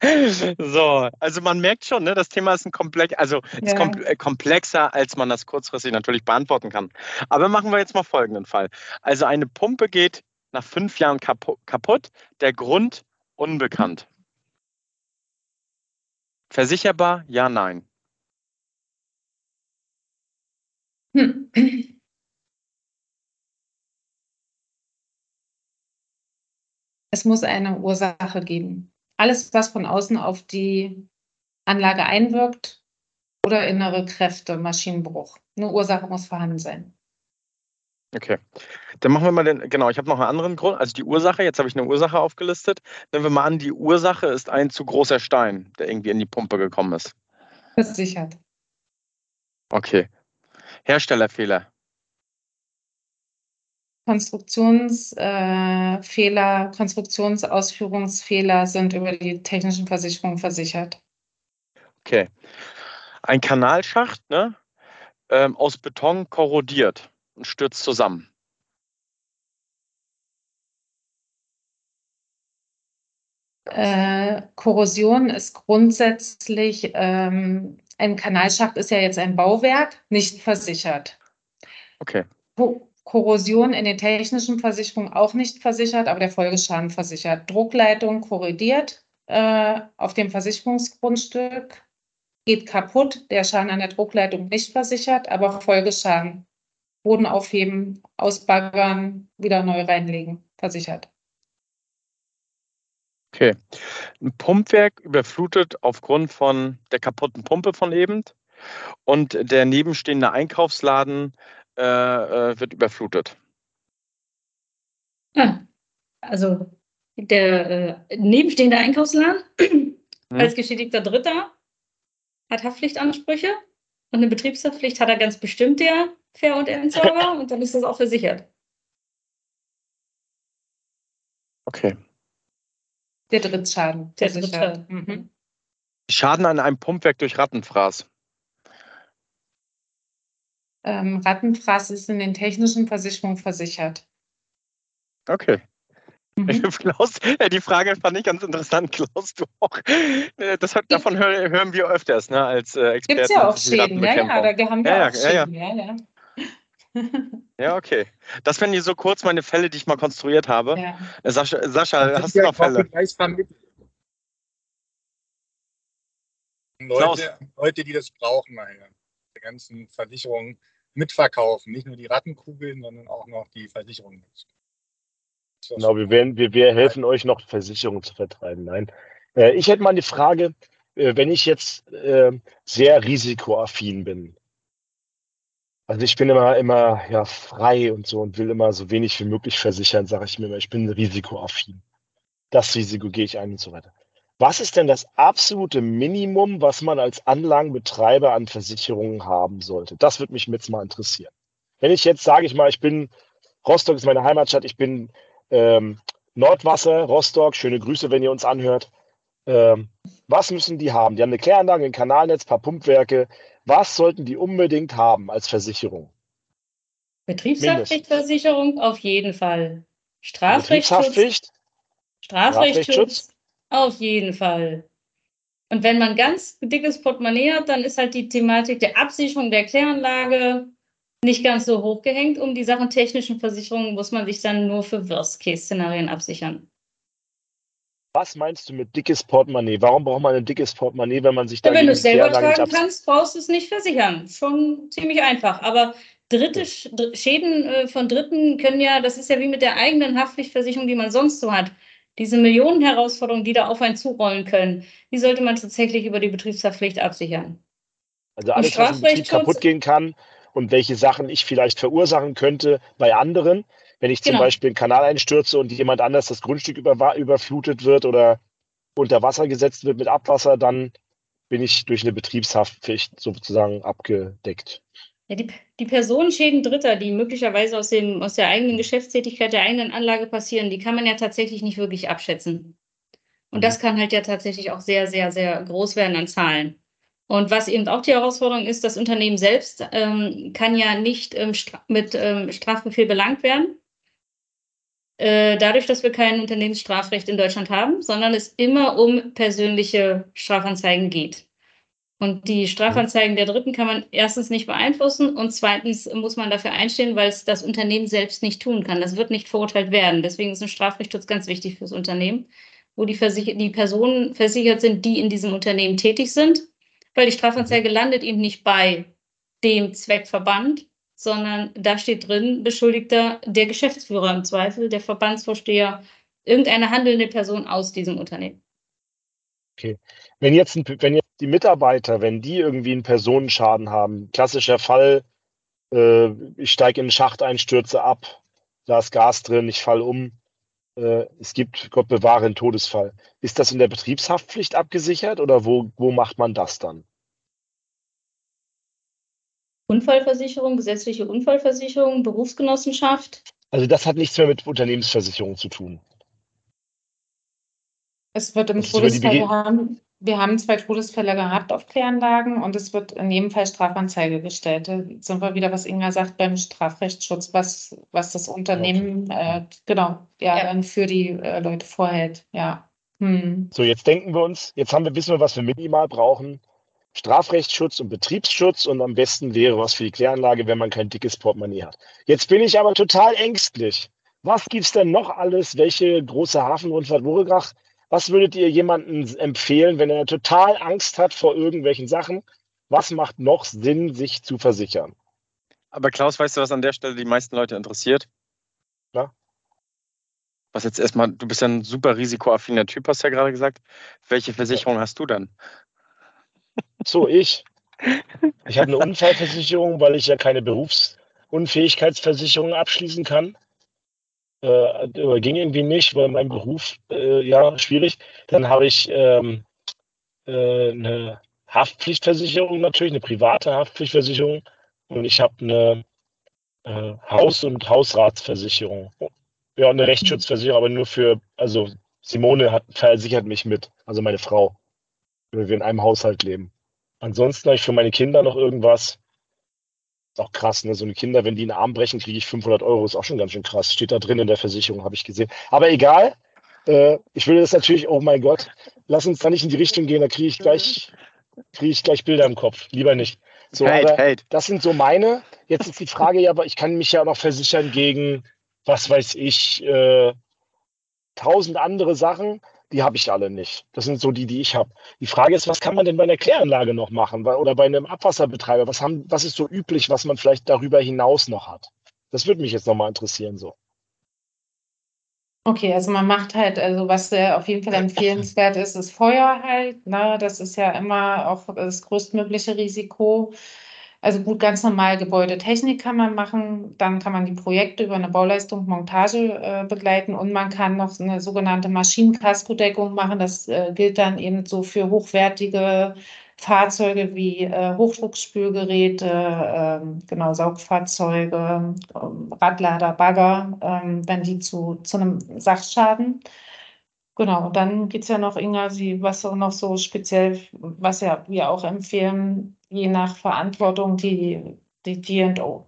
Speaker 2: so, also man merkt schon, ne, das Thema ist ein komplex, also ja. ist äh, komplexer, als man das kurzfristig natürlich beantworten kann. Aber machen wir jetzt mal folgenden Fall. Also eine Pumpe geht nach fünf Jahren kaputt, der Grund unbekannt. Versicherbar? Ja, nein. Hm.
Speaker 4: Es muss eine Ursache geben. Alles, was von außen auf die Anlage einwirkt oder innere Kräfte, Maschinenbruch. Eine Ursache muss vorhanden sein.
Speaker 2: Okay. Dann machen wir mal den, genau, ich habe noch einen anderen Grund, also die Ursache, jetzt habe ich eine Ursache aufgelistet. Nehmen wir mal an, die Ursache ist ein zu großer Stein, der irgendwie in die Pumpe gekommen ist.
Speaker 4: Versichert.
Speaker 2: Okay. Herstellerfehler.
Speaker 4: Konstruktionsfehler, Konstruktionsausführungsfehler sind über die technischen Versicherungen versichert.
Speaker 2: Okay. Ein Kanalschacht ne, ähm, aus Beton korrodiert und stürzt zusammen.
Speaker 4: Äh, Korrosion ist grundsätzlich, ähm, ein Kanalschacht ist ja jetzt ein Bauwerk, nicht versichert.
Speaker 2: Okay.
Speaker 4: Korrosion in den technischen Versicherungen auch nicht versichert, aber der Folgeschaden versichert. Druckleitung korrodiert äh, auf dem Versicherungsgrundstück, geht kaputt, der Schaden an der Druckleitung nicht versichert, aber Folgeschaden. Boden aufheben, ausbaggern, wieder neu reinlegen, versichert.
Speaker 2: Okay. Ein Pumpwerk überflutet aufgrund von der kaputten Pumpe von eben und der nebenstehende Einkaufsladen äh, äh, wird überflutet.
Speaker 4: Ja,
Speaker 5: also der äh, nebenstehende Einkaufsladen hm. als geschädigter Dritter hat Haftpflichtansprüche und eine Betriebshaftpflicht hat er ganz bestimmt der Fair- und Entsorger und dann ist das auch versichert.
Speaker 2: Okay.
Speaker 4: Der Drittschaden.
Speaker 5: Der Drittschaden. Mhm.
Speaker 2: Schaden an einem Pumpwerk durch Rattenfraß.
Speaker 4: Ähm, Rattenfraß ist in den technischen Versicherungen versichert.
Speaker 2: Okay. Mhm. Klaus, äh, die Frage fand ich ganz interessant, Klaus, du auch. Äh, das hat, davon hören wir öfters, ne, als äh, Experten.
Speaker 4: Gibt es ja auch Schäden, ja, ja, da haben wir ja, auch ja, Schäden, ja, ja.
Speaker 2: Ja, okay. Das wären hier so kurz meine Fälle, die ich mal konstruiert habe. Ja. Sascha, Sascha hast du noch Fälle?
Speaker 3: Leute, Leute, die das brauchen, meine die ganzen Versicherungen mitverkaufen. Nicht nur die Rattenkugeln, sondern auch noch die Versicherungen.
Speaker 1: Genau, wir, werden, wir, wir helfen euch noch, Versicherungen zu vertreiben. Nein. Äh, ich hätte mal eine Frage, äh, wenn ich jetzt äh, sehr risikoaffin bin. Also ich bin immer, immer ja, frei und so und will immer so wenig wie möglich versichern, sage ich mir immer, ich bin risikoaffin. Das Risiko gehe ich ein und so weiter. Was ist denn das absolute Minimum, was man als Anlagenbetreiber an Versicherungen haben sollte? Das würde mich jetzt mal interessieren. Wenn ich jetzt sage ich mal, ich bin, Rostock ist meine Heimatstadt, ich bin ähm, Nordwasser, Rostock, schöne Grüße, wenn ihr uns anhört. Ähm, was müssen die haben? Die haben eine Kläranlage, ein Kanalnetz, ein paar Pumpwerke. Was sollten die unbedingt haben als Versicherung?
Speaker 5: Betriebshaftpflichtversicherung auf jeden Fall. Strafrechtsschutz.
Speaker 1: Strafrechtsschutz
Speaker 5: auf jeden Fall. Und wenn man ganz dickes Portemonnaie hat, dann ist halt die Thematik der Absicherung der Kläranlage, nicht ganz so hochgehängt. Um die Sachen technischen Versicherungen muss man sich dann nur für Worst-Case-Szenarien absichern.
Speaker 1: Was meinst du mit dickes Portemonnaie? Warum braucht man ein dickes Portemonnaie, wenn man sich da
Speaker 5: ja, Wenn du es selber tragen kannst, brauchst du es nicht versichern. Schon ziemlich einfach. Aber dritte Schäden äh, von Dritten können ja, das ist ja wie mit der eigenen Haftpflichtversicherung, die man sonst so hat. Diese Millionenherausforderungen, die da auf einen zurollen können, die sollte man tatsächlich über die Betriebshaftpflicht absichern.
Speaker 1: Also alles, was im Betrieb kaputt gehen kann, und welche Sachen ich vielleicht verursachen könnte bei anderen. Wenn ich zum genau. Beispiel einen Kanal einstürze und jemand anders das Grundstück über, überflutet wird oder unter Wasser gesetzt wird mit Abwasser, dann bin ich durch eine Betriebshaftpflicht sozusagen abgedeckt.
Speaker 5: Ja, die, die Personenschäden Dritter, die möglicherweise aus, dem, aus der eigenen Geschäftstätigkeit der eigenen Anlage passieren, die kann man ja tatsächlich nicht wirklich abschätzen. Und mhm. das kann halt ja tatsächlich auch sehr, sehr, sehr groß werden an Zahlen. Und was eben auch die Herausforderung ist, das Unternehmen selbst ähm, kann ja nicht ähm, mit ähm, Strafbefehl belangt werden. Äh, dadurch, dass wir kein Unternehmensstrafrecht in Deutschland haben, sondern es immer um persönliche Strafanzeigen geht. Und die Strafanzeigen der Dritten kann man erstens nicht beeinflussen und zweitens muss man dafür einstehen, weil es das Unternehmen selbst nicht tun kann. Das wird nicht verurteilt werden. Deswegen ist ein Strafrechtsschutz ganz wichtig fürs Unternehmen, wo die, die Personen versichert sind, die in diesem Unternehmen tätig sind weil die Strafanzeige landet eben nicht bei dem Zweckverband, sondern da steht drin, Beschuldigter der Geschäftsführer im Zweifel, der Verbandsvorsteher, irgendeine handelnde Person aus diesem Unternehmen.
Speaker 1: Okay. Wenn jetzt, wenn jetzt die Mitarbeiter, wenn die irgendwie einen Personenschaden haben, klassischer Fall, äh, ich steige in den Schacht ein, stürze ab, da ist Gas drin, ich falle um, äh, es gibt, Gott bewahre, einen Todesfall. Ist das in der Betriebshaftpflicht abgesichert oder wo, wo macht man das dann?
Speaker 5: Unfallversicherung, gesetzliche Unfallversicherung, Berufsgenossenschaft.
Speaker 1: Also das hat nichts mehr mit Unternehmensversicherung zu tun.
Speaker 4: Es wird im Todesfall, haben, wir haben zwei Todesfälle gehabt auf Kläranlagen und es wird in jedem Fall Strafanzeige gestellt. Da sind wir wieder, was Inga sagt, beim Strafrechtsschutz, was, was das Unternehmen äh, genau ja, ja, dann für die äh, Leute vorhält. Ja.
Speaker 1: Hm. So, jetzt denken wir uns, jetzt haben wir, wissen wir, was wir minimal brauchen. Strafrechtsschutz und Betriebsschutz und am besten wäre was für die Kläranlage, wenn man kein dickes Portemonnaie hat. Jetzt bin ich aber total ängstlich. Was gibt es denn noch alles? Welche große Hafenrundfahrt Woregrach? Was würdet ihr jemandem empfehlen, wenn er total Angst hat vor irgendwelchen Sachen? Was macht noch Sinn, sich zu versichern?
Speaker 2: Aber Klaus, weißt du, was an der Stelle die meisten Leute interessiert?
Speaker 1: Ja.
Speaker 2: Was jetzt erstmal, du bist ja ein super risikoaffiner Typ, hast du ja gerade gesagt. Welche Versicherung hast du dann?
Speaker 1: So, ich. Ich habe eine Unfallversicherung, weil ich ja keine Berufsunfähigkeitsversicherung abschließen kann. Äh, ging irgendwie nicht, weil mein Beruf, äh, ja, schwierig. Dann habe ich ähm, äh, eine Haftpflichtversicherung natürlich, eine private Haftpflichtversicherung und ich habe eine äh, Haus- und Hausratsversicherung. Ja, eine Rechtsschutzversicherung, aber nur für, also Simone hat versichert mich mit, also meine Frau, wenn wir in einem Haushalt leben. Ansonsten habe ich für meine Kinder noch irgendwas. Auch krass, ne? So eine Kinder, wenn die einen Arm brechen, kriege ich 500 Euro. Ist auch schon ganz schön krass. Steht da drin in der Versicherung, habe ich gesehen. Aber egal. Äh, ich will das natürlich, oh mein Gott, lass uns da nicht in die Richtung gehen, da kriege ich gleich, kriege ich gleich Bilder im Kopf. Lieber nicht. So, hate, hate. das sind so meine. Jetzt ist die Frage ja, aber ich kann mich ja noch versichern gegen, was weiß ich, äh, tausend andere Sachen die habe ich alle nicht. Das sind so die, die ich habe. Die Frage ist, was kann man denn bei einer Kläranlage noch machen oder bei einem Abwasserbetreiber? Was, haben, was ist so üblich, was man vielleicht darüber hinaus noch hat? Das würde mich jetzt nochmal interessieren. So.
Speaker 4: Okay, also man macht halt, also was äh, auf jeden Fall empfehlenswert ist, ist Feuer halt. Ne? Das ist ja immer auch das größtmögliche Risiko. Also gut, ganz normal Gebäudetechnik kann man machen, dann kann man die Projekte über eine Bauleistung, Montage äh, begleiten und man kann noch eine sogenannte Maschinenkaskodeckung machen. Das äh, gilt dann eben so für hochwertige Fahrzeuge wie äh, Hochdruckspülgeräte, ähm, genau Saugfahrzeuge, ähm, Radlader, Bagger, ähm, wenn die zu, zu einem Sachschaden. Genau, dann geht es ja noch, Inga, Sie, was auch noch so speziell, was ja wir auch empfehlen, je nach Verantwortung die, die D&O.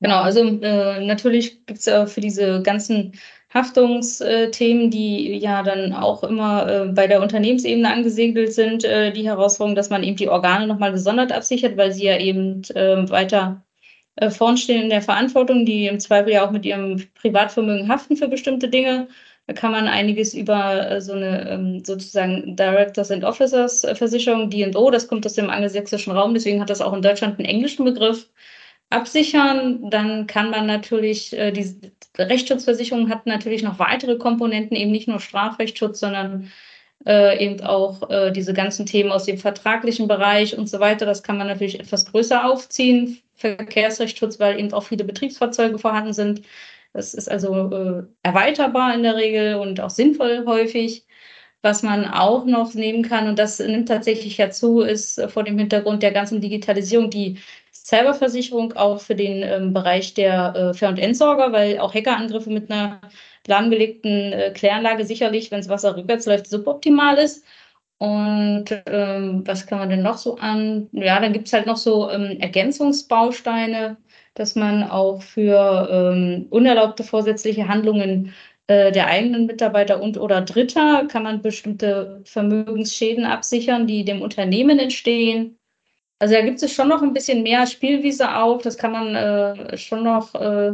Speaker 5: Genau, also äh, natürlich gibt es ja für diese ganzen Haftungsthemen, die ja dann auch immer äh, bei der Unternehmensebene angesiedelt sind, äh, die Herausforderung, dass man eben die Organe nochmal gesondert absichert, weil sie ja eben äh, weiter äh, vorn stehen in der Verantwortung, die im Zweifel ja auch mit ihrem Privatvermögen haften für bestimmte Dinge. Da kann man einiges über äh, so eine ähm, sozusagen Directors and Officers äh, Versicherung, D&O, das kommt aus dem angelsächsischen Raum, deswegen hat das auch in Deutschland einen englischen Begriff, absichern. Dann kann man natürlich, äh, die Rechtsschutzversicherung hat natürlich noch weitere Komponenten, eben nicht nur Strafrechtsschutz, sondern eben auch diese ganzen Themen aus dem vertraglichen Bereich und so weiter. Das kann man natürlich etwas größer aufziehen. Verkehrsrechtsschutz, weil eben auch viele Betriebsfahrzeuge vorhanden sind. Das ist also äh, erweiterbar in der Regel und auch sinnvoll häufig. Was man auch noch nehmen kann, und das nimmt tatsächlich ja zu, ist äh, vor dem Hintergrund der ganzen Digitalisierung die Cyberversicherung auch für den ähm, Bereich der äh, Ver- und Entsorger, weil auch Hackerangriffe mit einer lahmgelegten äh, Kläranlage sicherlich, wenn das Wasser rückwärts läuft, suboptimal ist. Und ähm, was kann man denn noch so an? Ja, dann gibt es halt noch so ähm, Ergänzungsbausteine, dass man auch für ähm, unerlaubte vorsätzliche Handlungen äh, der eigenen Mitarbeiter und oder Dritter kann man bestimmte Vermögensschäden absichern, die dem Unternehmen entstehen. Also da gibt es schon noch ein bisschen mehr Spielwiese auf. Das kann man äh, schon noch äh,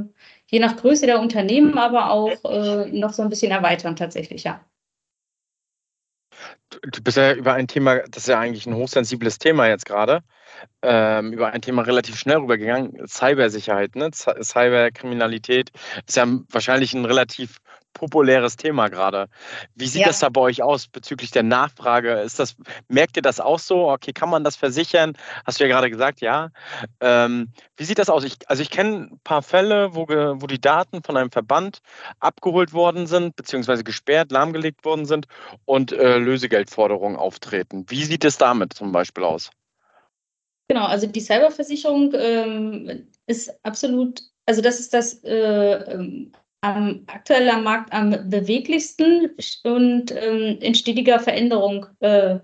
Speaker 5: je nach Größe der Unternehmen, aber auch äh, noch so ein bisschen erweitern tatsächlich, ja.
Speaker 2: Du bist ja über ein Thema, das ist ja eigentlich ein hochsensibles Thema jetzt gerade, ähm, über ein Thema relativ schnell rübergegangen, Cybersicherheit, ne? Cyberkriminalität ist ja wahrscheinlich ein relativ populäres Thema gerade. Wie sieht ja. das da bei euch aus bezüglich der Nachfrage? Ist das, merkt ihr das auch so? Okay, kann man das versichern? Hast du ja gerade gesagt, ja. Ähm, wie sieht das aus? Ich, also ich kenne ein paar Fälle, wo, wo die Daten von einem Verband abgeholt worden sind, beziehungsweise gesperrt, lahmgelegt worden sind und äh, Lösegeldforderungen auftreten. Wie sieht es damit zum Beispiel aus?
Speaker 5: Genau, also die Cyberversicherung ähm, ist absolut, also das ist das äh, ähm, am, aktuell am Markt am beweglichsten und ähm, in stetiger Veränderung äh,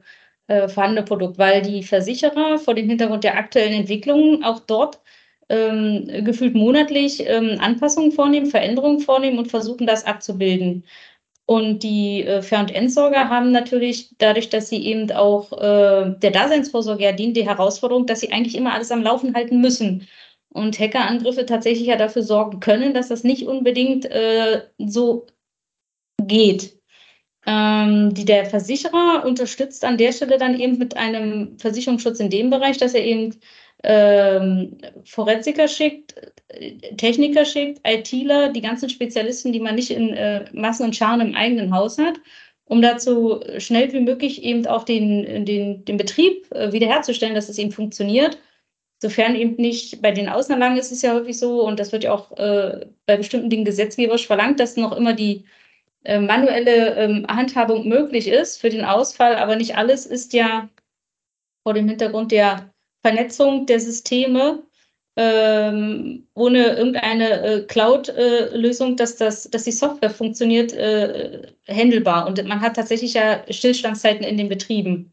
Speaker 5: äh, vorhandene Produkt, weil die Versicherer vor dem Hintergrund der aktuellen Entwicklungen auch dort ähm, gefühlt monatlich ähm, Anpassungen vornehmen, Veränderungen vornehmen und versuchen, das abzubilden. Und die äh, Ver- und Entsorger haben natürlich dadurch, dass sie eben auch äh, der Daseinsvorsorge ja dient, die Herausforderung, dass sie eigentlich immer alles am Laufen halten müssen. Und Hackerangriffe tatsächlich ja dafür sorgen können, dass das nicht unbedingt äh, so geht. Ähm, die, der Versicherer unterstützt an der Stelle dann eben mit einem Versicherungsschutz in dem Bereich, dass er eben ähm, Forensiker schickt, Techniker schickt, ITler, die ganzen Spezialisten, die man nicht in äh, Massen und Scharen im eigenen Haus hat, um dazu schnell wie möglich eben auch den, den, den Betrieb äh, wiederherzustellen, dass es eben funktioniert. Sofern eben nicht, bei den Außenanlagen ist es ja häufig so, und das wird ja auch äh, bei bestimmten Dingen gesetzgeberisch verlangt, dass noch immer die äh, manuelle ähm, Handhabung möglich ist für den Ausfall, aber nicht alles ist ja vor dem Hintergrund der Vernetzung der Systeme ähm, ohne irgendeine äh, Cloud-Lösung, dass, das, dass die Software funktioniert, äh, handelbar. Und man hat tatsächlich ja Stillstandszeiten in den Betrieben.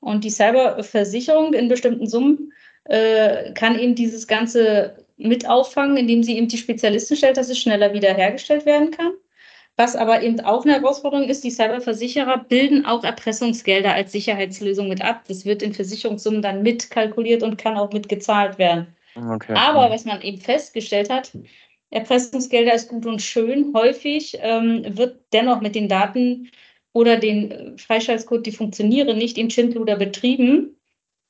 Speaker 5: Und die Cyberversicherung in bestimmten Summen äh, kann eben dieses Ganze mit auffangen, indem sie eben die Spezialisten stellt, dass es schneller wiederhergestellt werden kann. Was aber eben auch eine Herausforderung ist, die Cyberversicherer bilden auch Erpressungsgelder als Sicherheitslösung mit ab. Das wird in Versicherungssummen dann mitkalkuliert und kann auch mitgezahlt werden. Okay. Aber was man eben festgestellt hat, Erpressungsgelder ist gut und schön. Häufig ähm, wird dennoch mit den Daten oder den äh, Freischaltcode, die funktionieren, nicht im Schindluder betrieben,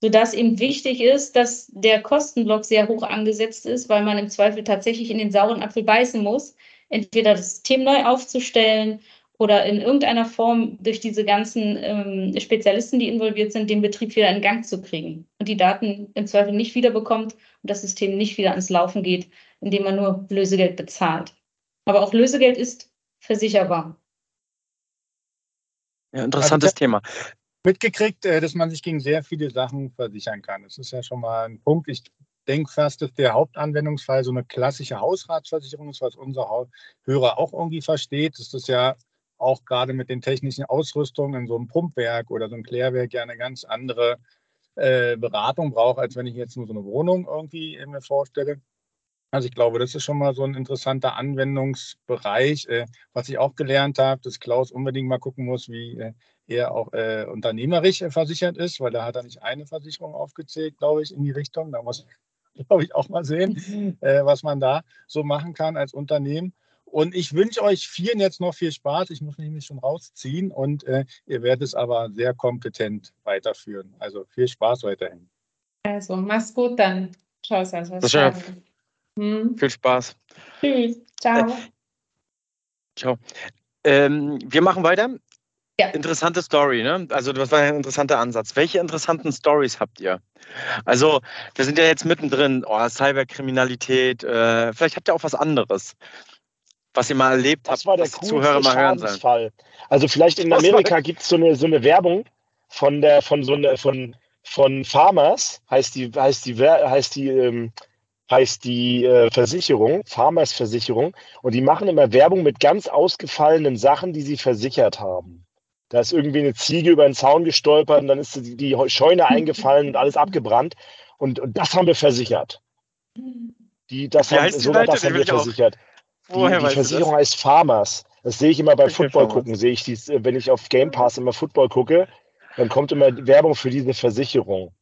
Speaker 5: sodass eben wichtig ist, dass der Kostenblock sehr hoch angesetzt ist, weil man im Zweifel tatsächlich in den sauren Apfel beißen muss, entweder das System neu aufzustellen oder in irgendeiner Form durch diese ganzen ähm, Spezialisten, die involviert sind, den Betrieb wieder in Gang zu kriegen und die Daten im Zweifel nicht wiederbekommt und das System nicht wieder ans Laufen geht, indem man nur Lösegeld bezahlt. Aber auch Lösegeld ist versicherbar.
Speaker 2: Ja, interessantes also, Thema.
Speaker 3: Mitgekriegt, äh, dass man sich gegen sehr viele Sachen versichern kann. Das ist ja schon mal ein Punkt. Ich denke fast, dass der Hauptanwendungsfall so eine klassische Hausratsversicherung ist, was unser Hörer auch irgendwie versteht. Das ist ja auch gerade mit den technischen Ausrüstungen in so einem Pumpwerk oder so einem Klärwerk ja eine ganz andere äh, Beratung brauche, als wenn ich jetzt nur so eine Wohnung irgendwie mir vorstelle. Also ich glaube, das ist schon mal so ein interessanter Anwendungsbereich. Äh, was ich auch gelernt habe, dass Klaus unbedingt mal gucken muss, wie äh, er auch äh, unternehmerisch versichert ist, weil da hat er nicht eine Versicherung aufgezählt, glaube ich, in die Richtung. Da muss glaube ich, auch mal sehen, äh, was man da so machen kann als Unternehmen. Und ich wünsche euch vielen jetzt noch viel Spaß. Ich muss mich schon rausziehen und äh, ihr werdet es aber sehr kompetent weiterführen. Also viel Spaß weiterhin.
Speaker 4: Also, mach's gut dann. Ciao, also,
Speaker 2: hm. Viel Spaß.
Speaker 4: Tschüss. Ciao. Äh,
Speaker 2: ciao. Ähm, wir machen weiter. Ja. Interessante Story, ne? Also das war ein interessanter Ansatz. Welche interessanten Stories habt ihr? Also wir sind ja jetzt mittendrin, oh, Cyberkriminalität, äh, vielleicht habt ihr auch was anderes was ihr mal erlebt habt,
Speaker 1: das war der was die Zuhörer mal hören sollen. Also vielleicht in Amerika gibt es so eine, so eine Werbung von der von so eine, von von Farmers heißt die heißt die heißt die ähm, heißt die äh, Versicherung Farmers Versicherung und die machen immer Werbung mit ganz ausgefallenen Sachen, die sie versichert haben. Da ist irgendwie eine Ziege über den Zaun gestolpert und dann ist die, Scheune eingefallen und alles abgebrannt und, und das haben wir versichert. Die, das haben, sogar das haben wir versichert. Die, die Versicherung heißt Farmers. Das sehe ich immer beim Football gucken. Sehe ich dies, wenn ich auf Game Pass immer Football gucke, dann kommt immer Werbung für diese Versicherung.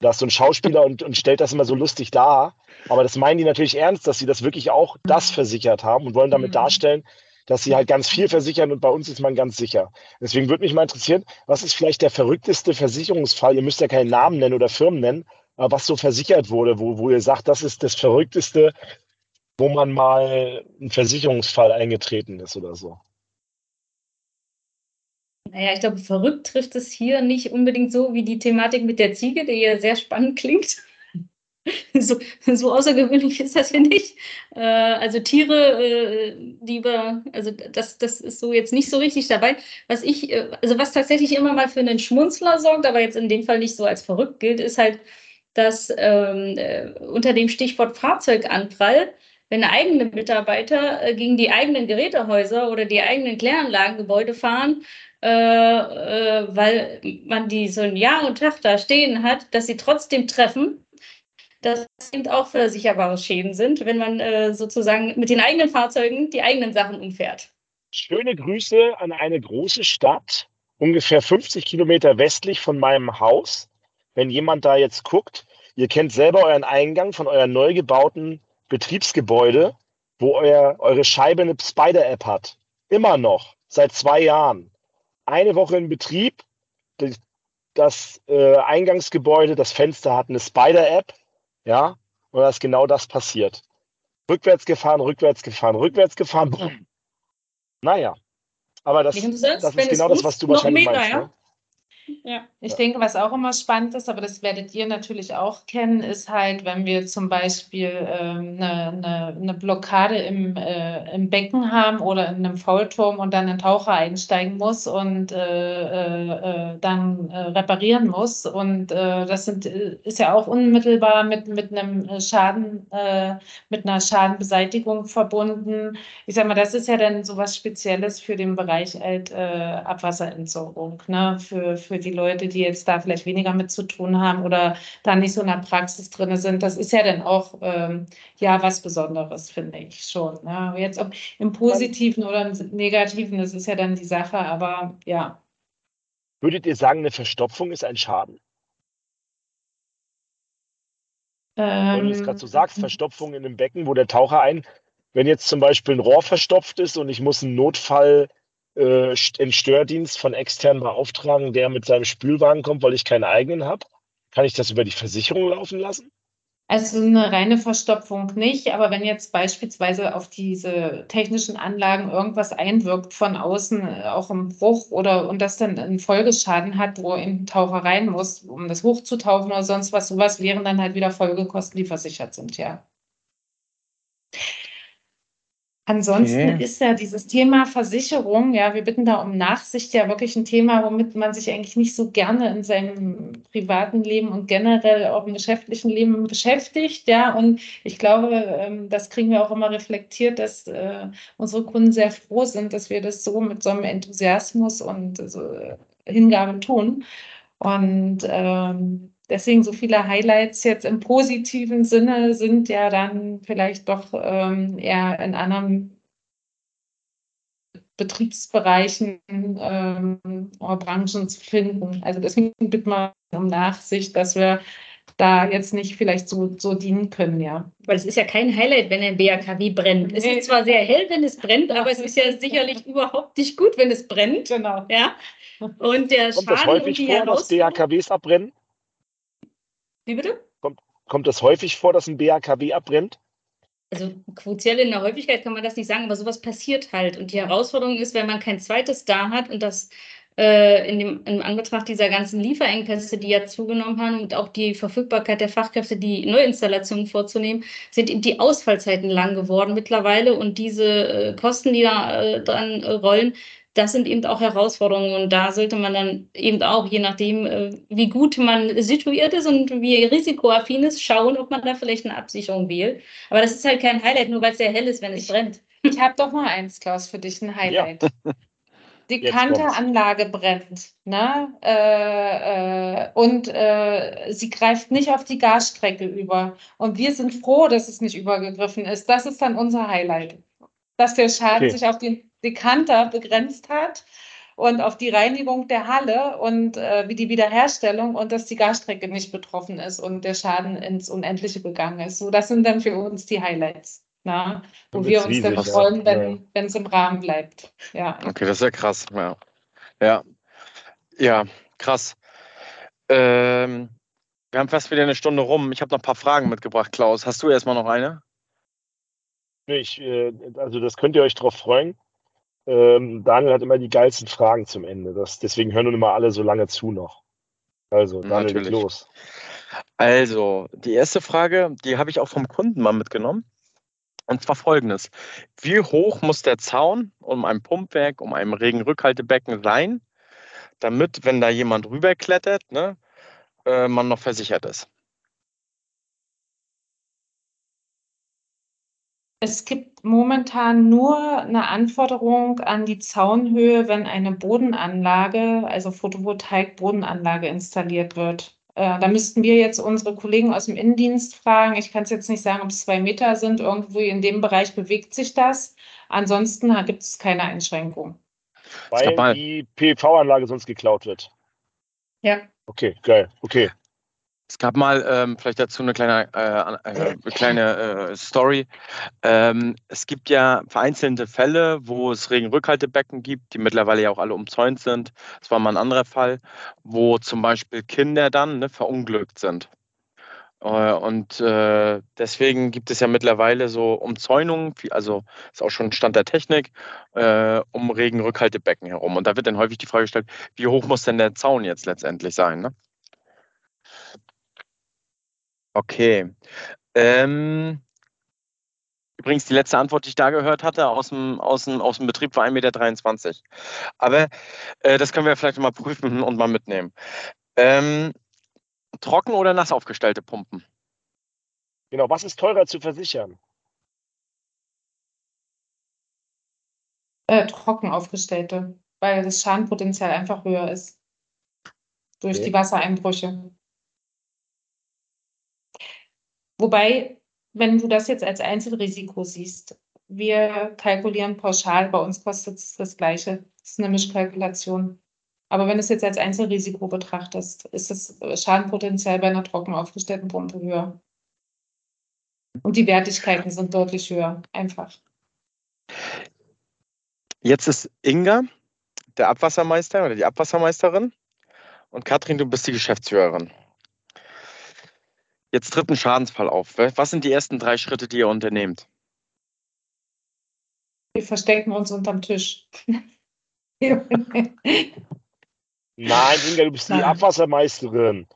Speaker 1: Da ist so ein Schauspieler und, und stellt das immer so lustig dar. Aber das meinen die natürlich ernst, dass sie das wirklich auch das versichert haben und wollen damit mhm. darstellen, dass sie halt ganz viel versichern und bei uns ist man ganz sicher. Deswegen würde mich mal interessieren, was ist vielleicht der verrückteste Versicherungsfall? Ihr müsst ja keinen Namen nennen oder Firmen nennen, aber was so versichert wurde, wo, wo ihr sagt, das ist das verrückteste, wo man mal ein Versicherungsfall eingetreten ist oder so?
Speaker 5: Naja, ich glaube, verrückt trifft es hier nicht unbedingt so wie die Thematik mit der Ziege, die ja sehr spannend klingt. so, so, außergewöhnlich ist das, finde ich. Äh, also Tiere, äh, die wir, also das, das ist so jetzt nicht so richtig dabei. Was ich, äh, also was tatsächlich immer mal für einen Schmunzler sorgt, aber jetzt in dem Fall nicht so als verrückt gilt, ist halt, dass ähm, äh, unter dem Stichwort Fahrzeuganprall wenn eigene Mitarbeiter äh, gegen die eigenen Gerätehäuser oder die eigenen Kläranlagengebäude fahren, äh, äh, weil man die so ein Jahr und Tag da stehen hat, dass sie trotzdem treffen, dass eben auch versicherbare Schäden sind, wenn man äh, sozusagen mit den eigenen Fahrzeugen die eigenen Sachen umfährt.
Speaker 1: Schöne Grüße an eine große Stadt, ungefähr 50 Kilometer westlich von meinem Haus. Wenn jemand da jetzt guckt, ihr kennt selber euren Eingang von eurer neu gebauten Betriebsgebäude, wo euer, eure Scheibe eine Spider-App hat. Immer noch, seit zwei Jahren. Eine Woche in Betrieb, das, das äh, Eingangsgebäude, das Fenster hat eine Spider-App, ja, und da ist genau das passiert. Rückwärts gefahren, rückwärts gefahren, rückwärts gefahren, boom. Naja, aber das, das, ist genau das, was du wahrscheinlich meinst. Ne?
Speaker 4: Ja. Ich denke, was auch immer spannend ist, aber das werdet ihr natürlich auch kennen, ist halt, wenn wir zum Beispiel ähm, eine, eine, eine, Blockade im, äh, im Becken haben oder in einem Faulturm und dann ein Taucher einsteigen muss und äh, äh, äh dann äh, reparieren muss. Und äh, das sind, ist ja auch unmittelbar mit, mit einem Schaden, mit einer Schadenbeseitigung verbunden. Ich sage mal, das ist ja dann so was Spezielles für den Bereich halt, Abwasserentsorgung, ne? für, für für die Leute, die jetzt da vielleicht weniger mit zu tun haben oder da nicht so in der Praxis drin sind. Das ist ja dann auch ähm, ja was Besonderes, finde ich schon. Ne? Jetzt ob im Positiven oder im Negativen, das ist ja dann die Sache, aber ja.
Speaker 1: Würdet ihr sagen, eine Verstopfung ist ein Schaden? Wenn du es gerade so sagst, ähm, Verstopfung in einem Becken, wo der Taucher ein, wenn jetzt zum Beispiel ein Rohr verstopft ist und ich muss einen Notfall äh, einen Stördienst von extern beauftragen, der mit seinem Spülwagen kommt, weil ich keinen eigenen habe? Kann ich das über die Versicherung laufen lassen?
Speaker 4: Also eine reine Verstopfung nicht, aber wenn jetzt beispielsweise auf diese technischen Anlagen irgendwas einwirkt von außen, äh, auch im Bruch oder und das dann einen Folgeschaden hat, wo ein Taucher rein muss, um das hochzutauchen oder sonst was, sowas wären dann halt wieder Folgekosten, die versichert sind, ja. Ansonsten okay. ist ja dieses Thema Versicherung, ja, wir bitten da um Nachsicht, ja wirklich ein Thema, womit man sich eigentlich nicht so gerne in seinem privaten Leben und generell auch im geschäftlichen Leben beschäftigt, ja. Und ich glaube, ähm, das kriegen wir auch immer reflektiert, dass äh, unsere Kunden sehr froh sind, dass wir das so mit so einem Enthusiasmus und so Hingabe tun. Und ähm, deswegen so viele Highlights jetzt im positiven Sinne sind ja dann vielleicht doch ähm, eher in anderen Betriebsbereichen ähm, oder Branchen zu finden. Also deswegen bitten wir um Nachsicht, dass wir da jetzt nicht vielleicht so, so dienen können, ja.
Speaker 5: Weil es ist ja kein Highlight, wenn ein BAKW brennt. Es ist zwar sehr hell, wenn es brennt, aber es ist ja sicherlich überhaupt nicht gut, wenn es brennt.
Speaker 4: Genau.
Speaker 5: Ja. Und der
Speaker 1: Kommt Schaden das häufig und die vor, dass BAKWs abbrennen?
Speaker 5: Wie bitte?
Speaker 1: Kommt, kommt das häufig vor, dass ein BAKW abbrennt?
Speaker 5: Also quotiell in der Häufigkeit kann man das nicht sagen, aber sowas passiert halt. Und die Herausforderung ist, wenn man kein zweites da hat und das äh, in dem, in Anbetracht dieser ganzen Lieferengpässe, die ja zugenommen haben und auch die Verfügbarkeit der Fachkräfte, die Neuinstallationen vorzunehmen, sind die Ausfallzeiten lang geworden mittlerweile und diese äh, Kosten, die da äh, dran äh, rollen, das sind eben auch Herausforderungen und da sollte man dann eben auch, je nachdem, äh, wie gut man situiert ist und wie risikoaffin ist, schauen, ob man da vielleicht eine Absicherung wählt. Aber das ist halt kein Highlight, nur weil es sehr hell ist, wenn es
Speaker 4: ich,
Speaker 5: brennt.
Speaker 4: Ich habe doch mal eins, Klaus, für dich, ein Highlight. Ja. Die Kanteranlage brennt, ne? Äh, äh, und äh, sie greift nicht auf die Gasstrecke über. Und wir sind froh, dass es nicht übergegriffen ist. Das ist dann unser Highlight. Dass der Schaden okay. sich auf den Dekanter begrenzt hat und auf die Reinigung der Halle und äh, wie die Wiederherstellung und dass die Gasstrecke nicht betroffen ist und der Schaden ins Unendliche gegangen ist. So, das sind dann für uns die Highlights, na, wo wir uns dann freuen, wenn ja. es im Rahmen bleibt. Ja.
Speaker 2: Okay, das ist ja krass. Ja, ja, ja krass. Ähm, wir haben fast wieder eine Stunde rum. Ich habe noch ein paar Fragen mitgebracht, Klaus. Hast du erstmal noch eine?
Speaker 1: Ich, äh, also das könnt ihr euch drauf freuen. Ähm, Daniel hat immer die geilsten Fragen zum Ende. Das, deswegen hören nun immer alle so lange zu noch. Also, Daniel, Natürlich. los.
Speaker 2: Also, die erste Frage, die habe ich auch vom Kunden mal mitgenommen. Und zwar folgendes. Wie hoch muss der Zaun um ein Pumpwerk, um ein Regenrückhaltebecken sein, damit, wenn da jemand rüberklettert, ne, äh, man noch versichert ist?
Speaker 4: Es gibt momentan nur eine Anforderung an die Zaunhöhe, wenn eine Bodenanlage, also Photovoltaik-Bodenanlage installiert wird. Äh, da müssten wir jetzt unsere Kollegen aus dem Innendienst fragen. Ich kann es jetzt nicht sagen, ob es zwei Meter sind. Irgendwo in dem Bereich bewegt sich das. Ansonsten gibt es keine Einschränkung.
Speaker 1: Weil die PV-Anlage sonst geklaut wird.
Speaker 4: Ja.
Speaker 1: Okay, geil. Okay.
Speaker 2: Es gab mal ähm, vielleicht dazu eine kleine, äh, äh, kleine äh, Story. Ähm, es gibt ja vereinzelte Fälle, wo es Regenrückhaltebecken gibt, die mittlerweile ja auch alle umzäunt sind. Das war mal ein anderer Fall, wo zum Beispiel Kinder dann ne, verunglückt sind. Äh, und äh, deswegen gibt es ja mittlerweile so Umzäunungen, also ist auch schon Stand der Technik, äh, um Regenrückhaltebecken herum. Und da wird dann häufig die Frage gestellt, wie hoch muss denn der Zaun jetzt letztendlich sein? Ne? Okay. Ähm, übrigens, die letzte Antwort, die ich da gehört hatte aus dem, aus dem, aus dem Betrieb, war 1,23 Meter. Aber äh, das können wir vielleicht mal prüfen und mal mitnehmen. Ähm, trocken oder nass aufgestellte Pumpen?
Speaker 1: Genau, was ist teurer zu versichern?
Speaker 4: Äh, trocken aufgestellte, weil das Schadenpotenzial einfach höher ist. Durch okay. die Wassereinbrüche. Wobei, wenn du das jetzt als Einzelrisiko siehst, wir kalkulieren pauschal, bei uns kostet es das Gleiche. Das ist eine Mischkalkulation. Aber wenn du es jetzt als Einzelrisiko betrachtest, ist das Schadenpotenzial bei einer trocken aufgestellten Pumpe höher. Und die Wertigkeiten sind deutlich höher, einfach.
Speaker 2: Jetzt ist Inga der Abwassermeister oder die Abwassermeisterin und Katrin, du bist die Geschäftsführerin. Jetzt tritt ein Schadensfall auf. Was sind die ersten drei Schritte, die ihr unternehmt?
Speaker 4: Wir verstecken uns unterm Tisch.
Speaker 1: Nein, Inga, du bist Nein. die Abwassermeisterin.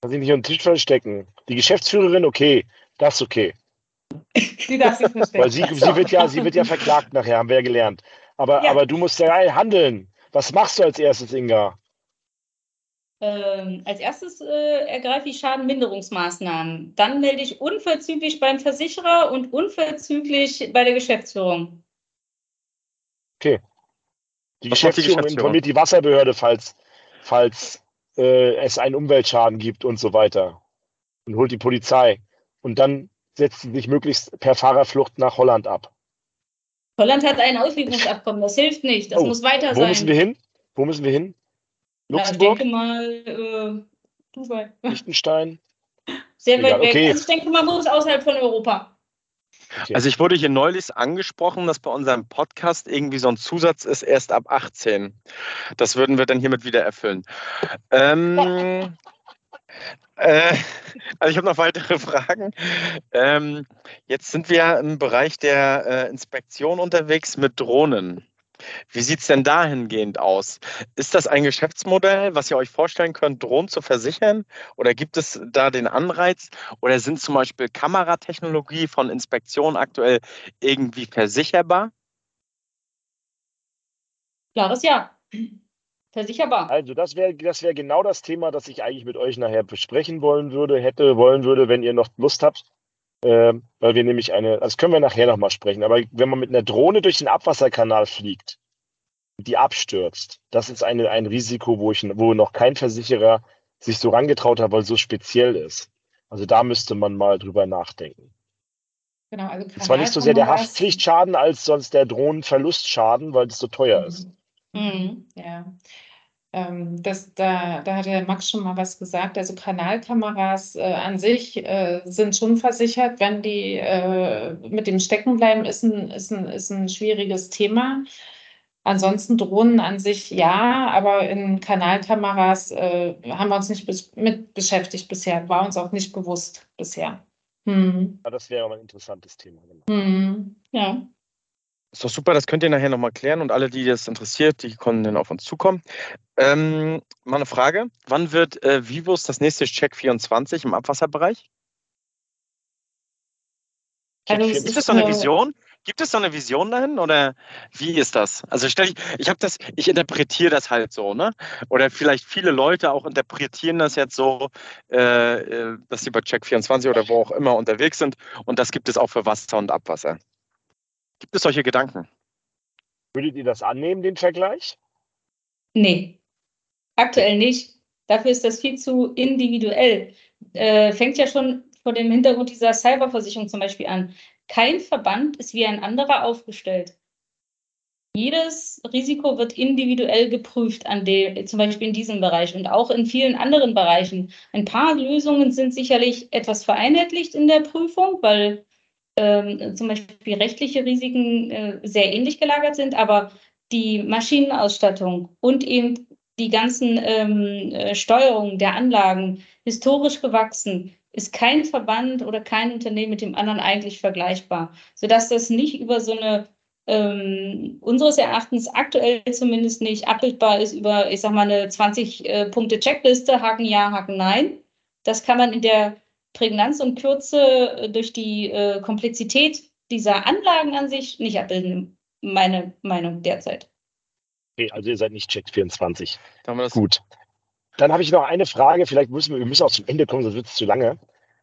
Speaker 1: Kann sich nicht unter den Tisch verstecken. Die Geschäftsführerin, okay, das ist okay. Die darf sich verstecken. Weil sie, sie, wird ja, sie wird ja verklagt nachher, haben wir ja gelernt. Aber, ja. aber du musst ja handeln. Was machst du als erstes, Inga?
Speaker 5: Ähm, als erstes äh, ergreife ich Schadenminderungsmaßnahmen. Dann melde ich unverzüglich beim Versicherer und unverzüglich bei der Geschäftsführung.
Speaker 1: Okay. Die Was Geschäftsführung, die informiert die Wasserbehörde, falls, falls äh, es einen Umweltschaden gibt und so weiter. Und holt die Polizei. Und dann setzt sie sich möglichst per Fahrerflucht nach Holland ab.
Speaker 5: Holland hat ein Auslieferungsabkommen, das hilft nicht. Das oh, muss weiter
Speaker 1: sein. Wo müssen wir hin? Wo müssen wir hin?
Speaker 5: Luxemburg? Ja, ich denke mal äh,
Speaker 1: Dubai. Liechtenstein?
Speaker 5: Sehr weit weg. Okay. Also ich denke mal, muss außerhalb von Europa.
Speaker 2: Okay. Also ich wurde hier neulich angesprochen, dass bei unserem Podcast irgendwie so ein Zusatz ist, erst ab 18. Das würden wir dann hiermit wieder erfüllen. Ähm, äh, also ich habe noch weitere Fragen. Ähm, jetzt sind wir im Bereich der äh, Inspektion unterwegs mit Drohnen. Wie sieht es denn dahingehend aus? Ist das ein Geschäftsmodell, was ihr euch vorstellen könnt, Drohnen zu versichern? Oder gibt es da den Anreiz? Oder sind zum Beispiel Kameratechnologie von Inspektionen aktuell irgendwie versicherbar?
Speaker 5: Klares Ja. Versicherbar.
Speaker 1: Also das wäre das wär genau das Thema, das ich eigentlich mit euch nachher besprechen wollen würde, hätte wollen würde, wenn ihr noch Lust habt. Äh, weil wir nämlich eine, das können wir nachher nochmal sprechen, aber wenn man mit einer Drohne durch den Abwasserkanal fliegt, die abstürzt, das ist eine, ein Risiko, wo, ich, wo noch kein Versicherer sich so rangetraut hat, weil es so speziell ist. Also da müsste man mal drüber nachdenken. Genau, also Zwar nicht so sehr der Haftpflichtschaden als sonst der Drohnenverlustschaden, weil es so teuer mhm. ist.
Speaker 4: Mhm, ja. Ähm, das, da, da hat der Max schon mal was gesagt. Also Kanalkameras äh, an sich äh, sind schon versichert. Wenn die äh, mit dem Steckenbleiben ist ein, ist, ein, ist ein schwieriges Thema. Ansonsten Drohnen an sich ja, aber in Kanalkameras äh, haben wir uns nicht bis, mit beschäftigt bisher. War uns auch nicht bewusst bisher.
Speaker 1: Hm. Ja, das wäre aber ein interessantes Thema.
Speaker 5: Genau. Hm. Ja.
Speaker 2: Ist doch super, das könnt ihr nachher nochmal klären und alle, die das interessiert, die können dann auf uns zukommen. Ähm, mal eine Frage. Wann wird äh, Vivus das nächste Check 24 im Abwasserbereich? Also Gibt es so eine Vision? Gibt es so eine Vision dahin oder wie ist das? Also stell ich, ich habe das, ich interpretiere das halt so, ne? Oder vielleicht viele Leute auch interpretieren das jetzt so, äh, äh dass sie bei Check 24 oder wo auch immer unterwegs sind und das gibt es auch für Wasser und Abwasser. Gibt es solche Gedanken?
Speaker 1: Würdet ihr das annehmen, den Vergleich?
Speaker 5: Nee, aktuell nicht. Dafür ist das viel zu individuell. Äh, fängt ja schon vor dem Hintergrund dieser Cyberversicherung zum Beispiel an. Kein Verband ist wie ein anderer aufgestellt. Jedes Risiko wird individuell geprüft, an dem, zum Beispiel in diesem Bereich und auch in vielen anderen Bereichen. Ein paar Lösungen sind sicherlich etwas vereinheitlicht in der Prüfung, weil ähm, zum Beispiel rechtliche Risiken äh, sehr ähnlich gelagert sind, aber die Maschinenausstattung und eben die ganzen ähm, äh, Steuerungen der Anlagen historisch gewachsen, ist kein Verband oder kein Unternehmen mit dem anderen eigentlich vergleichbar, sodass das nicht über so eine ähm, unseres Erachtens aktuell zumindest nicht abbildbar ist über, ich sag mal, eine 20-Punkte-Checkliste, äh, Haken ja, Haken nein. Das kann man in der Prägnanz und Kürze äh, durch die äh, Komplexität dieser Anlagen an sich nicht abbilden, meine Meinung derzeit.
Speaker 1: Okay, also ihr seid nicht Check 24. Gut. Dann habe ich noch eine Frage, vielleicht müssen wir, wir müssen auch zum Ende kommen, sonst wird es zu lange.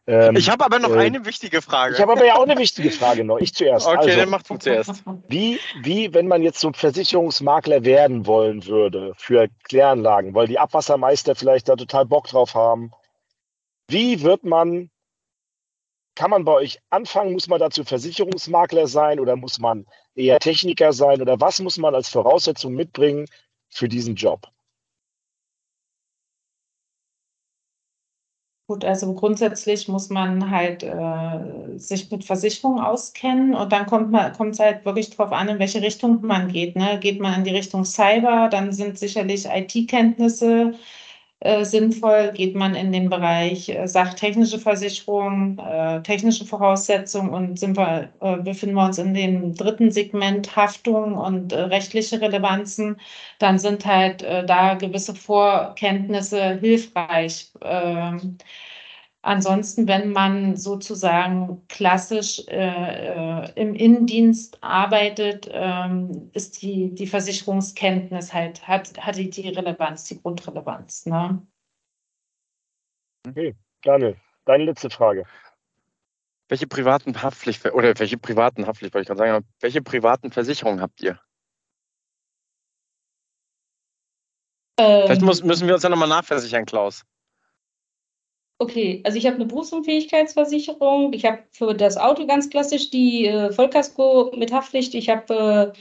Speaker 2: Ähm, ich habe aber noch äh, eine wichtige Frage.
Speaker 1: Ich habe aber ja auch eine wichtige Frage noch. Ich zuerst.
Speaker 2: Okay, also, dann mach du zuerst.
Speaker 1: Wie, wie, wenn man jetzt so Versicherungsmakler werden wollen würde für Kläranlagen, weil die Abwassermeister vielleicht da total Bock drauf haben, wie wird man, kann man bei euch anfangen? Muss man dazu Versicherungsmakler sein oder muss man eher Techniker sein oder was muss man als Voraussetzung mitbringen für diesen Job?
Speaker 4: Gut, also grundsätzlich muss man halt äh, sich mit Versicherungen auskennen und dann kommt es halt wirklich darauf an, in welche Richtung man geht. Ne? Geht man in die Richtung Cyber, dann sind sicherlich IT-Kenntnisse äh, sinnvoll. Geht man in den Bereich äh, sachtechnische Versicherung, äh, technische Voraussetzungen und sind wir, äh, befinden wir uns in dem dritten Segment Haftung und äh, rechtliche Relevanzen, dann sind halt da gewisse Vorkenntnisse hilfreich. Ansonsten, wenn man sozusagen klassisch äh, äh, im Innendienst arbeitet, ähm, ist die, die Versicherungskenntnis halt, hat, hat die, die Relevanz, die Grundrelevanz. Ne?
Speaker 1: Okay, Daniel, deine letzte Frage.
Speaker 2: Welche privaten Haftpflicht oder welche privaten Haftpflicht wollte ich gerade sagen, welche privaten Versicherungen habt ihr? Ähm, Vielleicht muss, müssen wir uns ja nochmal nachversichern, Klaus.
Speaker 5: Okay, also ich habe eine Berufsunfähigkeitsversicherung. Ich habe für das Auto ganz klassisch die äh, Vollkasko mit Haftpflicht. Ich habe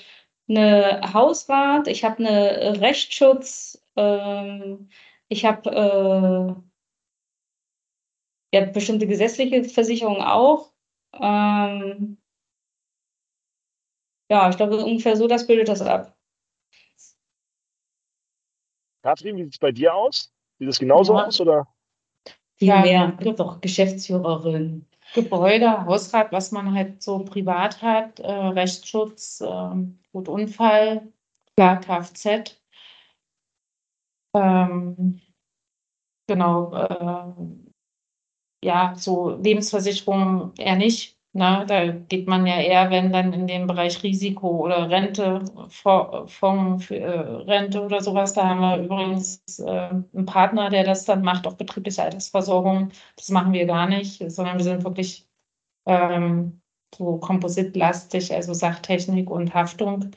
Speaker 5: äh, eine Hausrat. Ich habe eine Rechtsschutz. Ähm, ich habe äh, ja, bestimmte gesetzliche Versicherungen auch. Ähm, ja, ich glaube ungefähr so, das bildet das ab.
Speaker 1: Katrin, wie sieht es bei dir aus? Sieht es genauso ja. aus oder?
Speaker 5: Viel ja, mehr. Gibt auch Geschäftsführerin.
Speaker 4: Gebäude, Hausrat, was man halt so privat hat, äh, Rechtsschutz, äh, gut Unfall, klar Kfz. Ähm, genau, äh, ja, so Lebensversicherung eher nicht. Na, da geht man ja eher, wenn dann in den Bereich Risiko oder Rente, Fonds für äh, Rente oder sowas. Da haben wir übrigens äh, einen Partner, der das dann macht, auch betriebliche Altersversorgung. Das machen wir gar nicht, sondern wir sind wirklich ähm, so kompositlastig, also Sachtechnik und Haftung.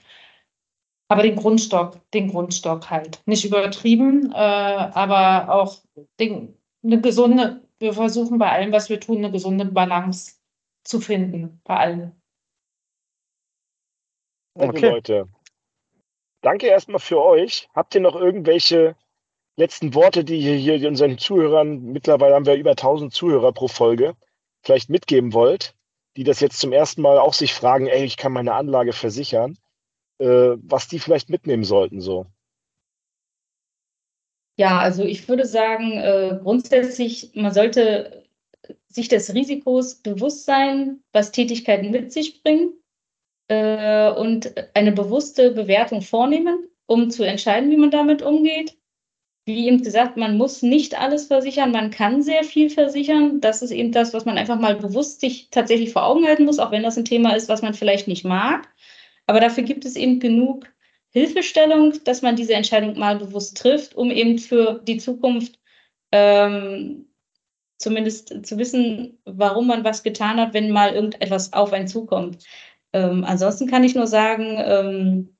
Speaker 4: Aber den Grundstock, den Grundstock halt. Nicht übertrieben, äh, aber auch den, eine gesunde, wir versuchen bei allem, was wir tun, eine gesunde Balance zu finden bei allen.
Speaker 1: Also okay. Leute, danke erstmal für euch. Habt ihr noch irgendwelche letzten Worte, die ihr hier unseren Zuhörern, mittlerweile haben wir über 1000 Zuhörer pro Folge, vielleicht mitgeben wollt, die das jetzt zum ersten Mal auch sich fragen, ey, ich kann meine Anlage versichern, äh, was die vielleicht mitnehmen sollten so?
Speaker 5: Ja, also ich würde sagen, äh, grundsätzlich, man sollte sich des Risikos bewusst sein, was Tätigkeiten mit sich bringen äh, und eine bewusste Bewertung vornehmen, um zu entscheiden, wie man damit umgeht. Wie eben gesagt, man muss nicht alles versichern, man kann sehr viel versichern. Das ist eben das, was man einfach mal bewusst sich tatsächlich vor Augen halten muss, auch wenn das ein Thema ist, was man vielleicht nicht mag. Aber dafür gibt es eben genug Hilfestellung, dass man diese Entscheidung mal bewusst trifft, um eben für die Zukunft ähm, zumindest zu wissen, warum man was getan hat, wenn mal irgendetwas auf einen zukommt. Ähm, ansonsten kann ich nur sagen, ähm,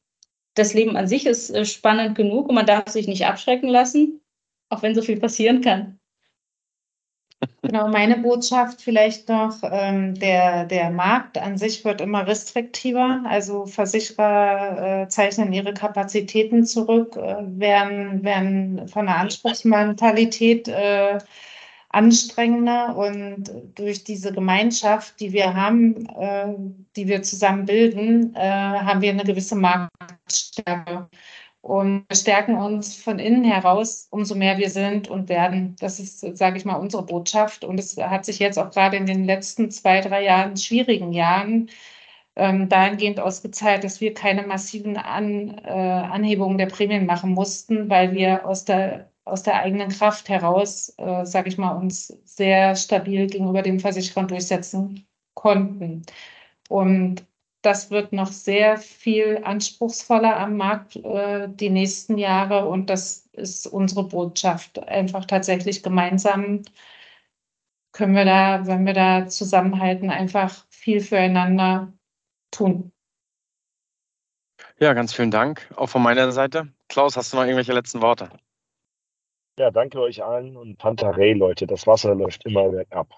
Speaker 5: das Leben an sich ist äh, spannend genug und man darf sich nicht abschrecken lassen, auch wenn so viel passieren kann.
Speaker 4: Genau, meine Botschaft vielleicht noch, ähm, der, der Markt an sich wird immer restriktiver. Also Versicherer äh, zeichnen ihre Kapazitäten zurück, äh, werden, werden von der Anspruchsmentalität äh, anstrengender und durch diese Gemeinschaft, die wir haben, äh, die wir zusammen bilden, äh, haben wir eine gewisse Marktstärke. und stärken uns von innen heraus, umso mehr wir sind und werden. Das ist, sage ich mal, unsere Botschaft. Und es hat sich jetzt auch gerade in den letzten zwei, drei Jahren, schwierigen Jahren, ähm, dahingehend ausgezahlt, dass wir keine massiven An, äh, Anhebungen der Prämien machen mussten, weil wir aus der, aus der eigenen Kraft heraus, äh, sage ich mal, uns sehr stabil gegenüber dem Versicherer durchsetzen konnten. Und das wird noch sehr viel anspruchsvoller am Markt äh, die nächsten Jahre und das ist unsere Botschaft. Einfach tatsächlich gemeinsam können wir da, wenn wir da zusammenhalten, einfach viel füreinander tun.
Speaker 2: Ja, ganz vielen Dank. Auch von meiner Seite. Klaus, hast du noch irgendwelche letzten Worte?
Speaker 1: Ja, danke euch allen und Pantarei, Leute. Das Wasser läuft immer bergab.